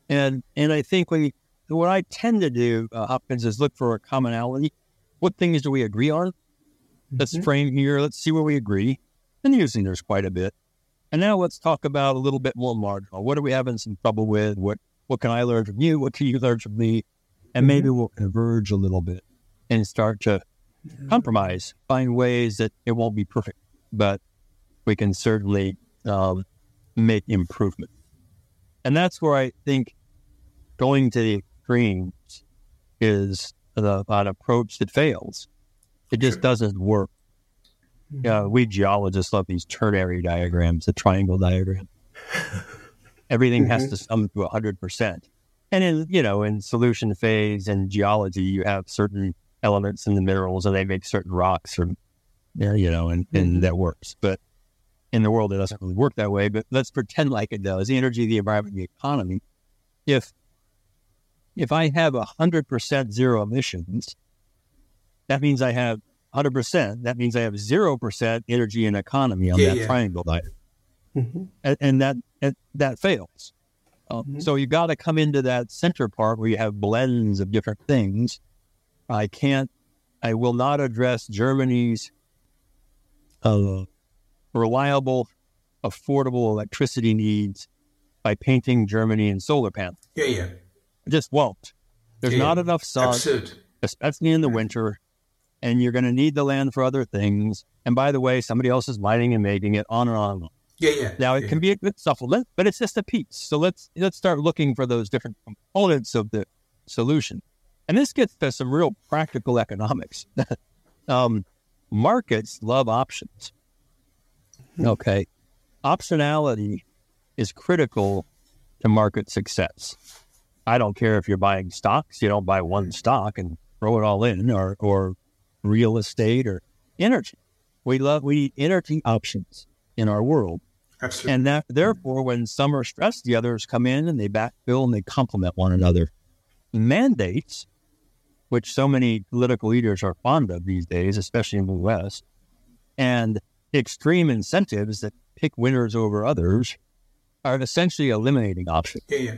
And and I think when you, what I tend to do, uh, Hopkins, is look for a commonality. What things do we agree on? Let's mm-hmm. frame here. Let's see where we agree. And usually there's quite a bit. And now let's talk about a little bit more marginal. What are we having some trouble with? What what can I learn from you? What can you learn from me? And maybe mm-hmm. we'll converge a little bit. and start to compromise, find ways that it won't be perfect, but we can certainly um, make improvement. And that's where I think going to the extremes is the, an approach that fails. It just doesn't work. Yeah, we geologists love these ternary diagrams, the triangle diagram. Everything has mm-hmm. to sum to hundred percent. And in you know, in solution phase and geology, you have certain elements in the minerals, and they make certain rocks, or you know, and, and mm-hmm. that works. But in the world, it doesn't really work that way. But let's pretend like it does. The energy, the environment, the economy. If if I have hundred percent zero emissions, that means I have 100%, that means I have 0% energy and economy on Yeah, that yeah. triangle diet. Mhm. And, and that and that fails. Um, Mhm. So you got to come into that center part where you have blends of different things. I can't, I will not address Germany's uh, reliable, affordable electricity needs by painting Germany in solar panels. Yeah, yeah. I just won't. There's Yeah, not enough sun Absurd. especially in the winter, and you're going to need the land for other things. And by the way, somebody else is mining and making it on and on. and on. Yeah, yeah. Now it yeah. can be a good supplement, but it's just a piece. So let's let's start looking for those different components of the solution. And this gets to some real practical economics. um, markets love options. Okay, optionality is critical to market success. I don't care if you're buying stocks; you don't buy one stock and throw it all in, or or real estate or energy. We love we need energy options in our world. Absolutely. And that therefore, when some are stressed, the others come in and they backfill and they complement one another. Mandates, which so many political leaders are fond of these days, especially in the West, and extreme incentives that pick winners over others are essentially eliminating options. yeah, yeah.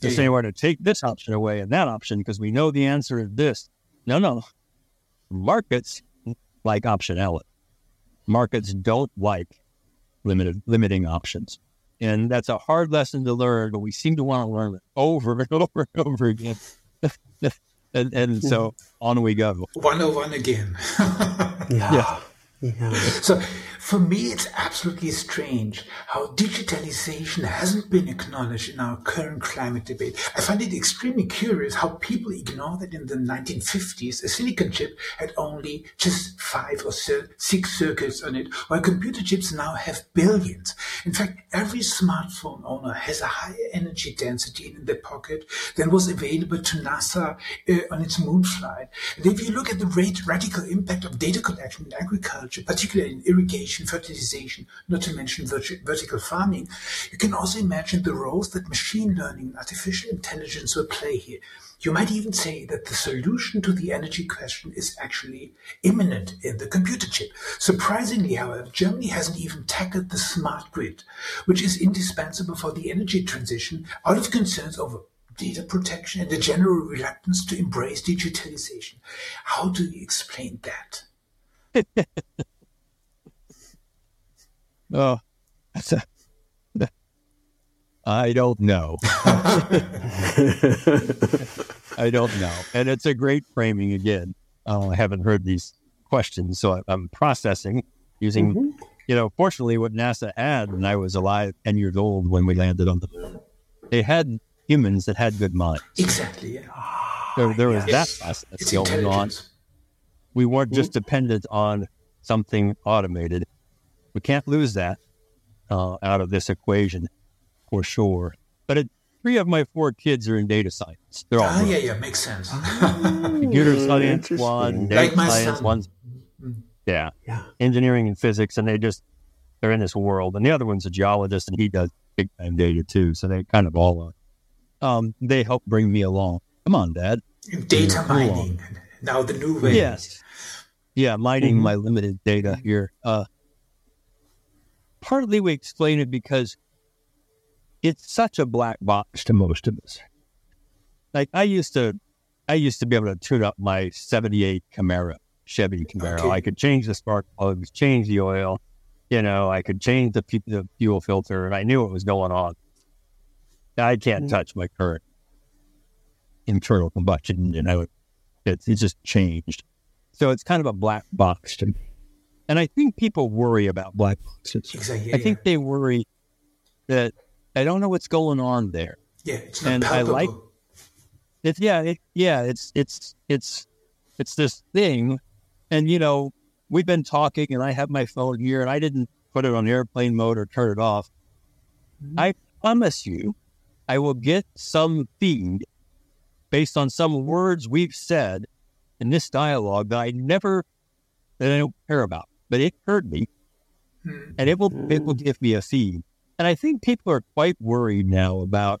To Yeah, say we're going to take this option away and that option because we know the answer is this. No, no. Markets like optionality. Markets don't like limited limiting options. And that's a hard lesson to learn, but we seem to want to learn it over and over and over again. and, and so on we go. 101 again. Yeah. Yeah. So for me, it's absolutely strange how digitalization hasn't been acknowledged in our current climate debate. I find it extremely curious how people ignore that in the 1950s, a silicon chip had only just five or six circuits on it, while computer chips now have billions. In fact, every smartphone owner has a higher energy density in their pocket than was available to NASA uh, on its moon flight. And if you look at the rate, radical impact of data collection in agriculture, particularly in irrigation, fertilization, not to mention verti- vertical farming, you can also imagine the roles that machine learning and artificial intelligence will play here. You might even say that the solution to the energy question is actually imminent in the computer chip. Surprisingly, however, Germany hasn't even tackled the smart grid, which is indispensable for the energy transition out of concerns over data protection and the general reluctance to embrace digitalization. How do you explain that? Oh, that's a, I don't know. I don't know. And it's a great framing again. Uh, I haven't heard these questions, so I- I'm processing using, you know, fortunately, what NASA had when I was alive, 10 years old when we landed on the moon, they had humans that had good minds. Exactly. Yeah. There, there was that process It's going on. Intelligence. We weren't just dependent on something automated. We can't lose that uh, out of this equation for sure. But it, three of my four kids are in data science. They're all Ah, girls. yeah, yeah, makes sense. computer Mm, science one, data my science son. one. Yeah, Yeah. engineering and physics, and they just they're in this world. And the other one's a geologist, and he does big time data too. So they kind of all are. Um, they help bring me along. Come on, Dad. Data Yeah, go mining. Now the new way. Yes. Yeah, mining Mhm. my limited data here. Uh, partly we explain it because it's such a black box to most of us. Like I used to, I used to be able to tune up my '78 Camaro, Chevy Camaro. Okay. I could change the spark plugs, change the oil. You know, I could change the, the fuel filter, and I knew what was going on. I can't Mhm. touch my current internal combustion engine. I would It's, it's just changed. So it's kind of a black box to me. And I think people worry about black boxes. Exactly. I think they worry that I don't know what's going on there. Yeah, it's not and I like palpable. it's yeah, it, yeah, it's it's it's it's this thing, and you know we've been talking, and I have my phone here, and I didn't put it on airplane mode or turn it off. Mm-hmm. I promise you, I will get some feed based on some words we've said in this dialogue that I never that I don't care about, but it hurt me, Hmm. and it will it will give me a feed. And I think people are quite worried now about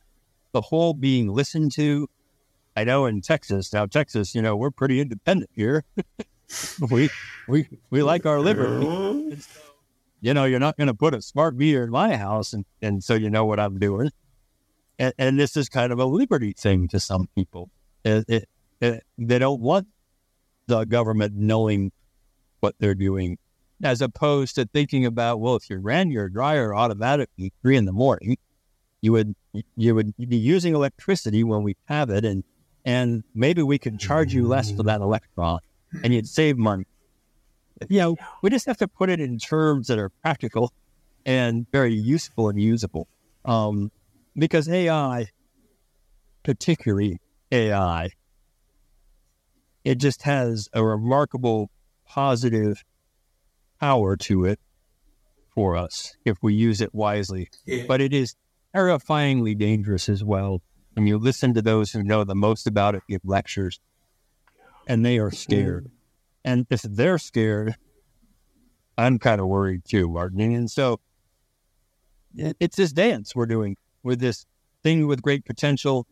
the whole being listened to. I know in Texas now, Texas, you know, we're pretty independent here. we we we like our liberty. So, you know, you're not going to put a smart meter in my house, and, and so you know what I'm doing. And, and this is kind of a liberty thing to some people. It, it, it, they don't want the government knowing what they're doing, as opposed to thinking about, well, if you ran your dryer automatically at three in the morning, you would you would be using electricity when we have it, and and maybe we could charge you less for that electron, and you'd save money. You know, we just have to put it in terms that are practical and very useful and usable. Um, because AI, particularly AI, it just has a remarkable positive power to it for us if we use it wisely. Yeah. But it is terrifyingly dangerous as well. And you listen to those who know the most about it give lectures, and they are scared. Mm. And if they're scared, I'm kind of worried too, Martin. And so it's this dance we're doing with this thing with great potential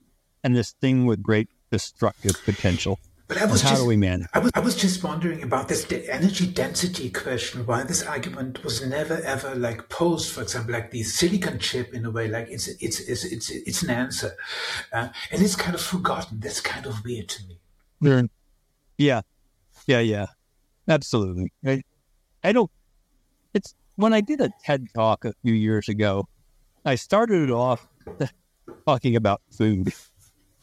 and this thing with great destructive potential. But I And was how just, do we manage? I was, I was just wondering about this de- energy density question. Why this argument was never ever like posed, for example, like the silicon chip in a way, like it's it's it's it's, it's an answer, uh, and it's kind of forgotten. That's kind of weird to me. Yeah, yeah, yeah, absolutely. I, I don't. It's when I did a TED talk a few years ago. I started it off talking about food,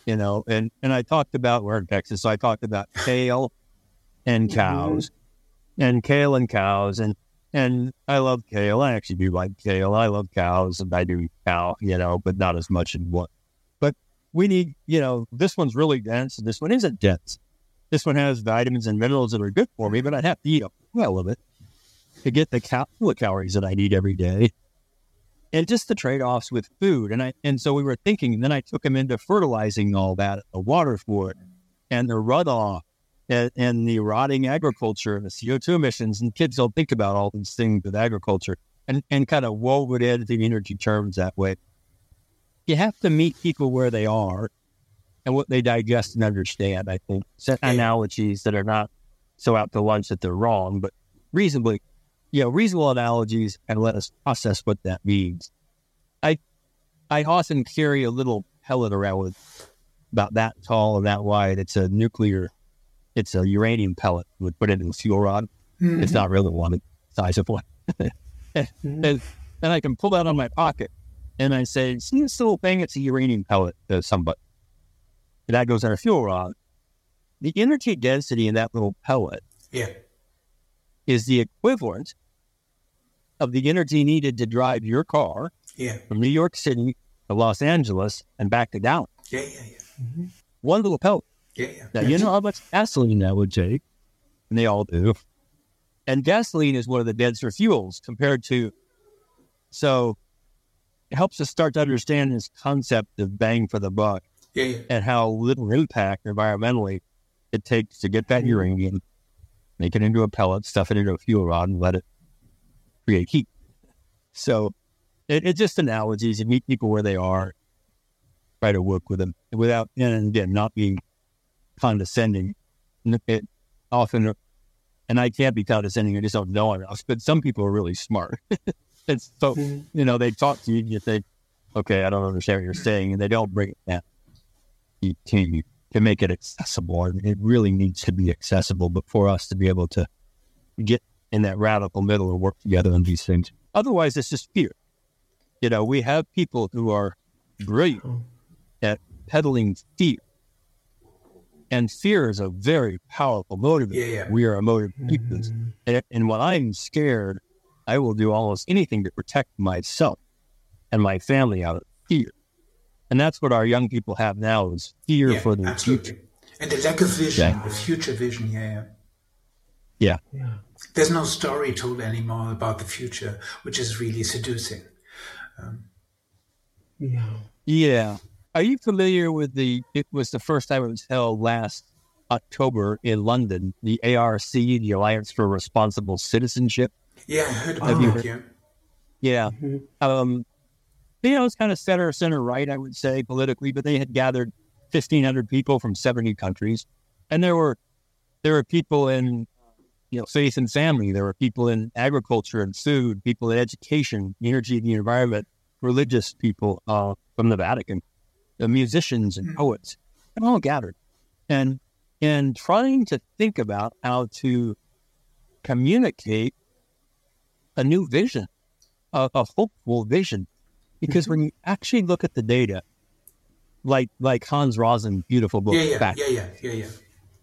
you know, and and I talked about we're in Texas, so I talked about kale and mm-hmm. cows, and kale and cows, and and I love kale. I actually do like kale. I love cows, and I do cow, you know, but not as much in what. But we need, you know, this one's really dense, and this one isn't dense. This one has vitamins and minerals that are good for me, but I'd have to eat a well of it to get the cal- the calories that I need every day. And just the trade offs with food. And I and so we were thinking, and then I took him into fertilizing all that, the water for it, and the runoff, and, and the rotting agriculture, and the CO2 emissions. And kids don't think about all these things with agriculture and, and kind of wove it into the energy terms that way. You have to meet people where they are and what they digest and understand, I think. Set analogies that are not so out to lunch that they're wrong, but reasonably, you know, reasonable analogies and let us process what that means. I I often carry a little pellet around with about that tall and that wide. It's a nuclear, it's a uranium pellet. We would put it in a fuel rod. It's mm-hmm. not really one, size of one. Mm-hmm. and, and I can pull that on my pocket and I say, see this little thing? It's a uranium pellet to somebody. And that goes in a fuel rod. The energy density in that little pellet Yeah, is the equivalent of the energy needed to drive your car yeah, from New York City to Los Angeles and back to Dallas. yeah, yeah, yeah, mm-hmm. One little pellet. yeah, yeah. Now, you know how much gasoline that would take? And they all do. And gasoline is one of the denser fuels compared to. So it helps us start to understand this concept of bang for the buck yeah, yeah. and how little impact environmentally it takes to get that uranium, make it into a pellet, stuff it into a fuel rod, and let it create heat. So it, it's just analogies. You meet people where they are, try to work with them without, and again, not being condescending. And It often, and I can't be condescending. I just don't know enough. But some people are really smart. it's so hmm. you know they talk to you, and you think, okay, I don't understand what you're saying, and they don't bring it down you to make it accessible. And it really needs to be accessible, but for us to be able to get in that radical middle and work together on these things. Otherwise, it's just fear. You know, we have people who are brilliant at peddling fear, And fear is a very powerful motivator. Yeah, yeah. We are emotive creatures. Mm-hmm. And, and when I'm scared, I will do almost anything to protect myself and my family out of fear. And that's what our young people have now is fear Yeah, for the absolutely. future. And the lack of vision, Yeah. the future vision, yeah, yeah. Yeah. There's no story told anymore about the future, which is really seducing. Yeah. Yeah. Are you familiar with the? It was the first time it was held last October in London. The ARC, the Alliance for Responsible Citizenship. Yeah, I heard about Have you heard- yeah. Yeah. Um, you know, it's kind of center center right, I would say politically, but they had gathered fifteen hundred people from seventy countries, and there were there were people in you know faith and family. There were people in agriculture and food, people in education, energy, the environment, religious people uh, from the Vatican, the musicians and Mhm. poets, and all gathered, and and trying to think about how to communicate a new vision, a, a hopeful vision, because when you actually look at the data, like like Hans Rosling, beautiful book, Yeah, yeah, Fact, yeah, yeah, yeah, yeah,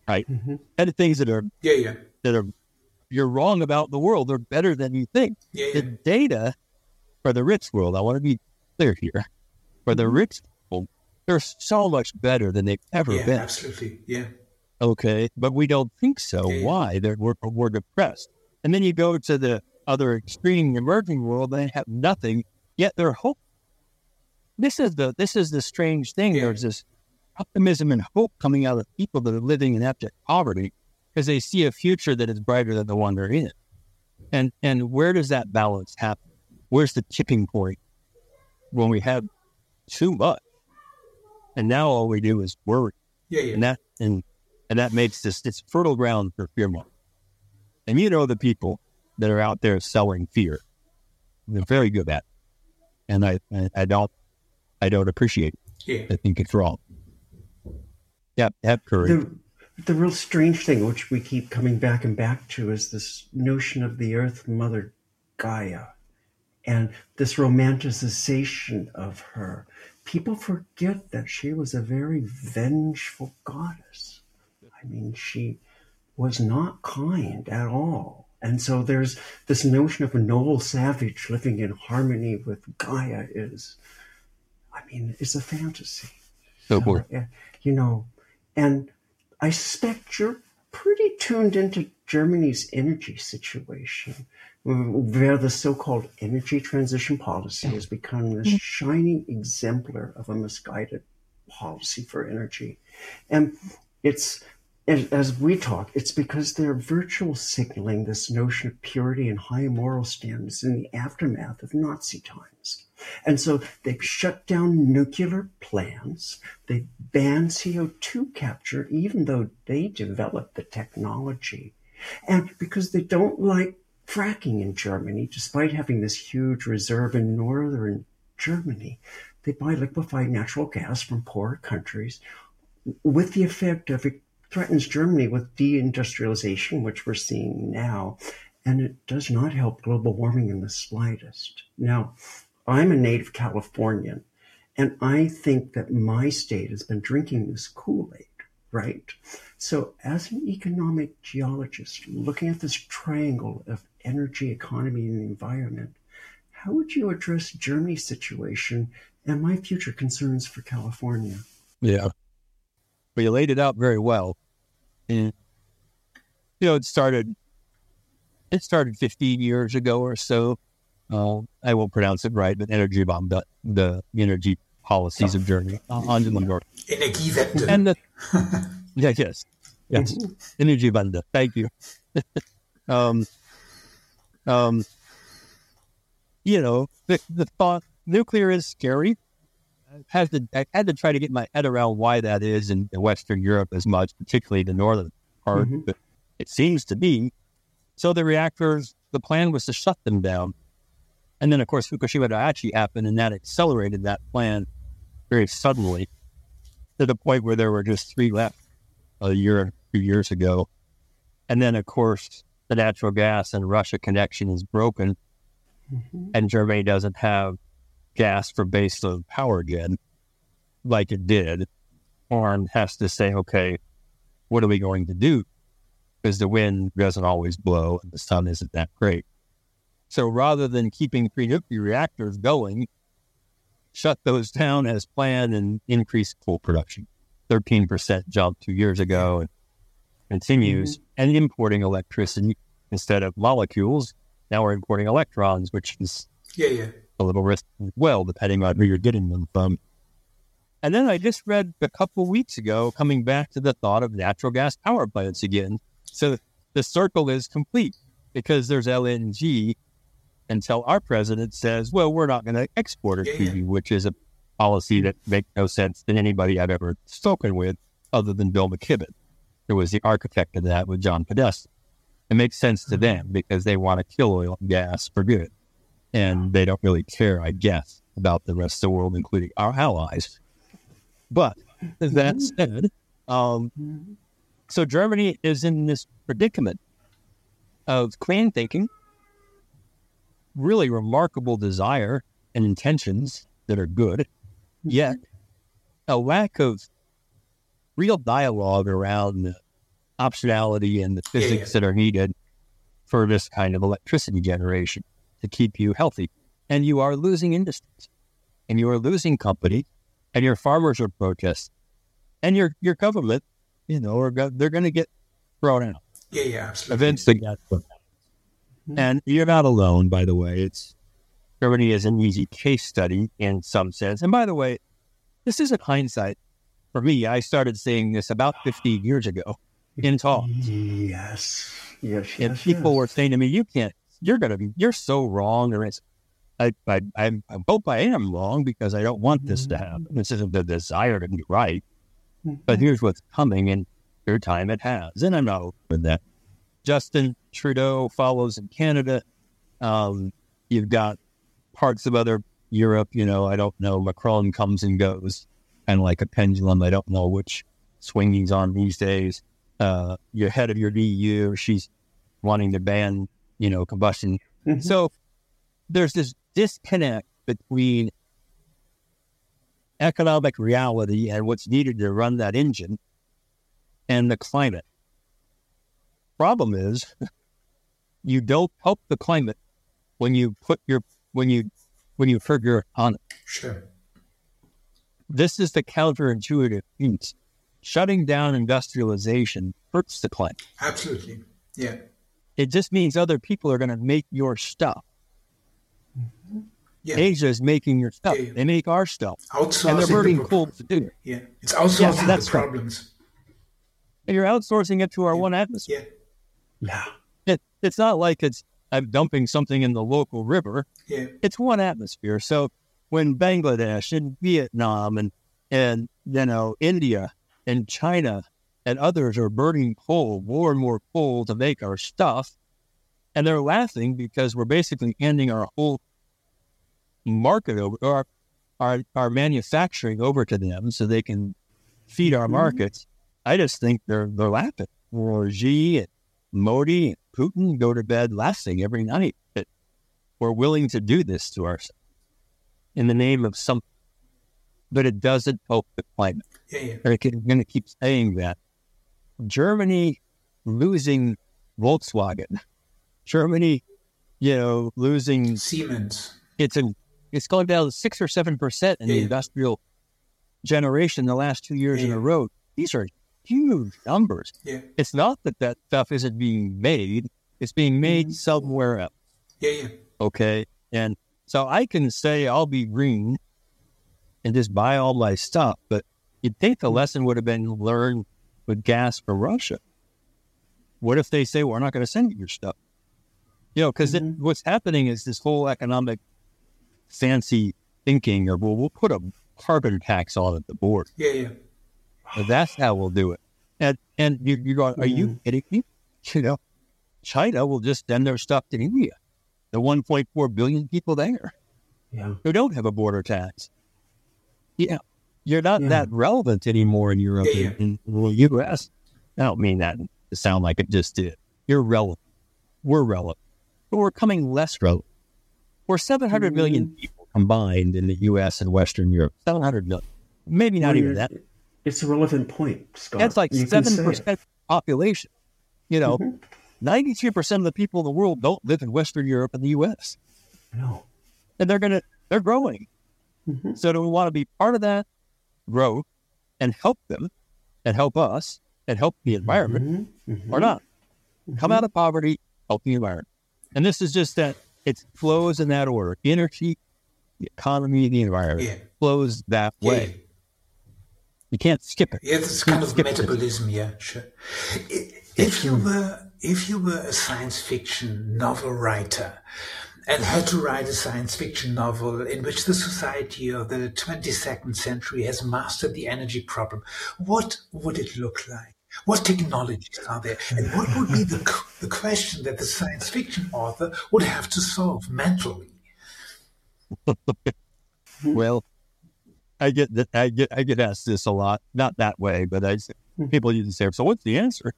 right, Mhm. and the things that are yeah, yeah, that are you're wrong about the world, they're better than you think. yeah, The yeah. data for the rich world, I want to be clear here, for the rich people, they're so much better than they've ever yeah, been. absolutely. Yeah, Okay, but we don't think so. Yeah, yeah. Why? They're, we're, we're depressed. And then you go to the other extreme emerging world, they have nothing, yet they're hope. This is the this is the strange thing. Yeah. There's this optimism and hope coming out of people that are living in abject poverty because they see a future that is brighter than the one they're in. And and where does that balance happen? Where's the tipping point when we have too much? And now all we do is worry yeah, yeah. and that and and that makes this it's fertile ground for fear mongering. And you know the people that are out there selling fear, they're very good at, it. and I I, I don't I don't appreciate it. yeah. I think it's wrong. Yeah, have courage. The, the real strange thing, which we keep coming back and back to, is this notion of the Earth Mother Gaia and this romanticization of her. People forget that she was a very vengeful goddess. I mean, she was not kind at all. And so there's this notion of a noble savage living in harmony with Gaia is, I mean, it's a fantasy. so So, forth. uh, you know, and I suspect you're pretty tuned into Germany's energy situation, where the so-called energy transition policy has become this shining exemplar of a misguided policy for energy, and it's. as- As we talk, it's because they're virtual signaling this notion of purity and high moral standards in the aftermath of Nazi times. And so they've shut down nuclear plants. They banned CO2 capture, even though they developed the technology. And because they don't like fracking in Germany, despite having this huge reserve in northern Germany, they buy liquefied natural gas from poorer countries with the effect of it threatens Germany with deindustrialization, which we're seeing now, and it does not help global warming in the slightest. Now, I'm a native Californian, and I think that my state has been drinking this Kool Aid, right? So, as an economic geologist looking at this triangle of energy, economy, and environment, how would you address Germany's situation and my future concerns for California? Yeah. But you laid it out very well. And you know, it started it started fifteen years ago or so. Uh, I won't pronounce it right, but energy bomb the, the energy policies of Germany uh, north. Energiewende. And the yeah, yes. Yes. Energy Banda. Thank you. um um you know, the the thought nuclear is scary. I had to I had to try to get my head around why that is in Western Europe as much, particularly the northern part. Mhm. But it seems to be. So the reactors, the plan was to shut them down. And then of course Fukushima Daiichi happened and that accelerated that plan very suddenly to the point where there were just three left a year, two years ago. And then, of course, the natural gas and Russia connection is broken, Mhm. and Germany doesn't have gas for base baseload power again like it did, and has to say, okay, what are we going to do? Because the wind doesn't always blow and the sun isn't that great. So rather than keeping three nuclear reactors going, shut those down as planned and increase coal production. 13% jump two years ago and continues, mm-hmm. and importing electricity instead of molecules. Now we're importing electrons, which is yeah, yeah. a little risk as well, depending on who you're getting them from. And then I just read a couple weeks ago, coming back to the thought of natural gas power plants again. So the circle is complete because there's LNG until our president says, well, we're not going to export it to you, which is a policy that makes no sense to anybody I've ever spoken with other than Bill McKibben, who was the architect of that with John Podesta. It makes sense to mm-hmm. them because they want to kill oil and gas for good. And they don't really care, I guess, about the rest of the world, including our allies. But that mm-hmm. said, um, mm-hmm. so Germany is in this predicament of clean thinking really remarkable desire and intentions that are good, mm-hmm. yet a lack of real dialogue around the optionality and the physics yeah. that are needed for this kind of electricity generation to keep you healthy. And you are losing industries and you are losing companies and your farmers are protesting and your, your government, you know, are, they're going to get thrown out. Yeah, yeah, absolutely. Thrown out. Mm-hmm. And you're not alone, by the way. It's Germany is an easy case study in some sense. And by the way, this isn't hindsight. For me, I started saying this about 15 years ago in talks. Yes. Yes. And yes, people yes. were saying to me, you can't, you're going to be, you're so wrong. Or it's, I, I, I, I hope I am wrong because I don't want this to happen. This isn't the desire to be right. But Mm-hmm. here's what's coming, and your time it has. And I'm not with that. Justin Trudeau follows in Canada. Um, you've got parts of other Europe, you know, I don't know. Macron comes and goes, kind of like a pendulum. I don't know which swing he's on these days. Uh, your head of your EU, she's wanting to ban, you know, combustion. Mhm. So there's this disconnect between economic reality and what's needed to run that engine and the climate. Problem is, you don't help the climate when you put your when you when you figure on it. Sure. This is the counterintuitive piece. Shutting down industrialization hurts the climate. Absolutely. Yeah. It just means other people are going to make your stuff. Yeah. Asia is making your stuff. Yeah, yeah. They make our stuff, Outsourcing and they're burning the, coal to do it. Yeah. It's outsourcing that's the right. problems. And you're outsourcing it to our one atmosphere. Yeah. Yeah. It, it's not like it's I'm dumping something in the local river. Yeah. It's one atmosphere. So when Bangladesh and Vietnam and and you know India and China and others are burning coal, more and more coal to make our stuff, and they're laughing because we're basically handing our whole market over or our our manufacturing over to them so they can feed our Mhm. markets. I just think they're they're laughing. Or Xi and Modi and Putin go to bed laughing every night that we're willing to do this to ourselves in the name of something. But it doesn't help the climate. Yeah. Yeah. They're going to keep saying that. Germany losing Volkswagen, Germany, you know, losing Siemens. it's a it's going down to six or seven percent in the Yeah. industrial generation the last two years in a row. These are huge numbers. Yeah. It's not that that stuff isn't being made; it's being made Mhm. somewhere else. Yeah. Yeah. Okay, and so I can say I'll be green and just buy all my stuff, but you'd think the lesson would have been learned with gas from Russia. What if they say we're not going to send you your stuff? You know, because Mhm. what's happening is this whole economic fancy thinking of well, we'll put a carbon tax on at the board. Yeah. Yeah. That's how we'll do it. And and you, you're going, are you kidding me? You know, China will just send their stuff to India. The 1.4 billion people there Yeah. who don't have a border tax. Yeah, you're not Yeah. that relevant anymore in Europe Yeah, and in the U.S. I don't mean that to sound like it just did. You're relevant. We're relevant, but we're coming less relevant. We're 700 million Mm-hmm. people combined in the U.S. and Western Europe. 700 million, maybe not Well, even that. It's a relevant point, Scott. That's like You can say seven percent population. You know, Mhm. 92 percent of the people in the world don't live in Western Europe and the U.S. No. and they're gonna they're growing. Mhm. So do we want to be part of that growth and help them and help us and help the environment Mhm. Mhm. or not? Come out of poverty, help the environment. And this is just that it flows in that order. Energy, the economy, the environment Yeah. flows that Yeah, way. You can't skip it. Yeah, it's kind of Skip it. metabolism. Yeah, sure. If you were, if you were a science fiction novel writer and had to write a science fiction novel in which the society of the 22nd century has mastered the energy problem, what would it look like? What technologies are there? And what would be the, the question that the science fiction author would have to solve mentally? Well, I get that. I get I get asked this a lot. Not that way, but I people used to say, "So what's the answer?"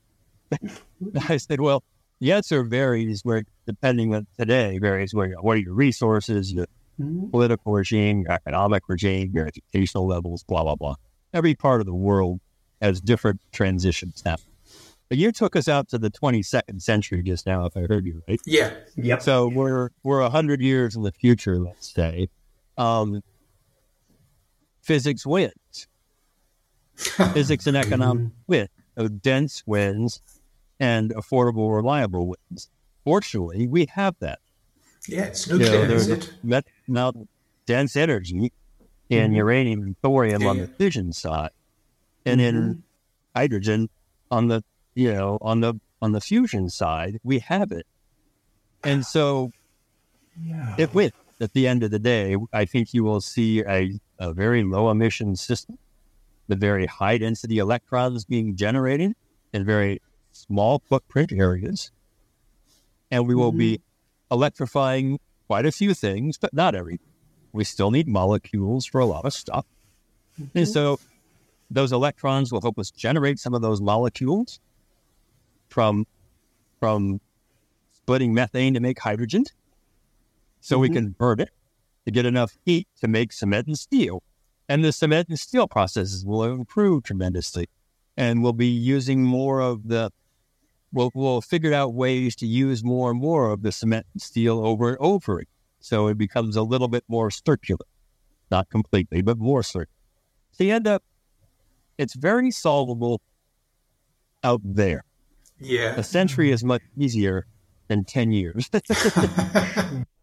I said, "Well, the answer varies where depending on today varies where what are your resources, your Mhm. political regime, your economic regime, your educational levels, blah blah blah. Every part of the world has different transitions now. But you took us out to the 22nd century just now, if I heard you right. Yeah. Yep. So we're we're a hundred years in the future, let's say. Um, physics wins. physics and economics mm-hmm. win. So dense wins, and affordable, reliable wins. Fortunately, we have that. Yeah, it's You know, there's is it? met, now dense energy in mm-hmm. uranium and thorium on Yeah. the fission side, and in mm-hmm. hydrogen on the you know on the on the fusion side. We have it, and so Yeah. it wins. At the end of the day, I think you will see a, a very low emission system, the very high density electrons being generated in very small footprint areas. And we will be mm-hmm. electrifying quite a few things, but not everything. We still need molecules for a lot of stuff. And mm-hmm. so those electrons will help us generate some of those molecules from from splitting methane to make hydrogen so we Mhm. can burn it to get enough heat to make cement and steel. And the cement and steel processes will improve tremendously. And we'll be using more of the, we'll, we'll figure out ways to use more and more of the cement and steel over and over again. So it becomes a little bit more circular. Not completely, but more circular. So you end up, it's very solvable out there. Yeah. A century is much easier than 10 years.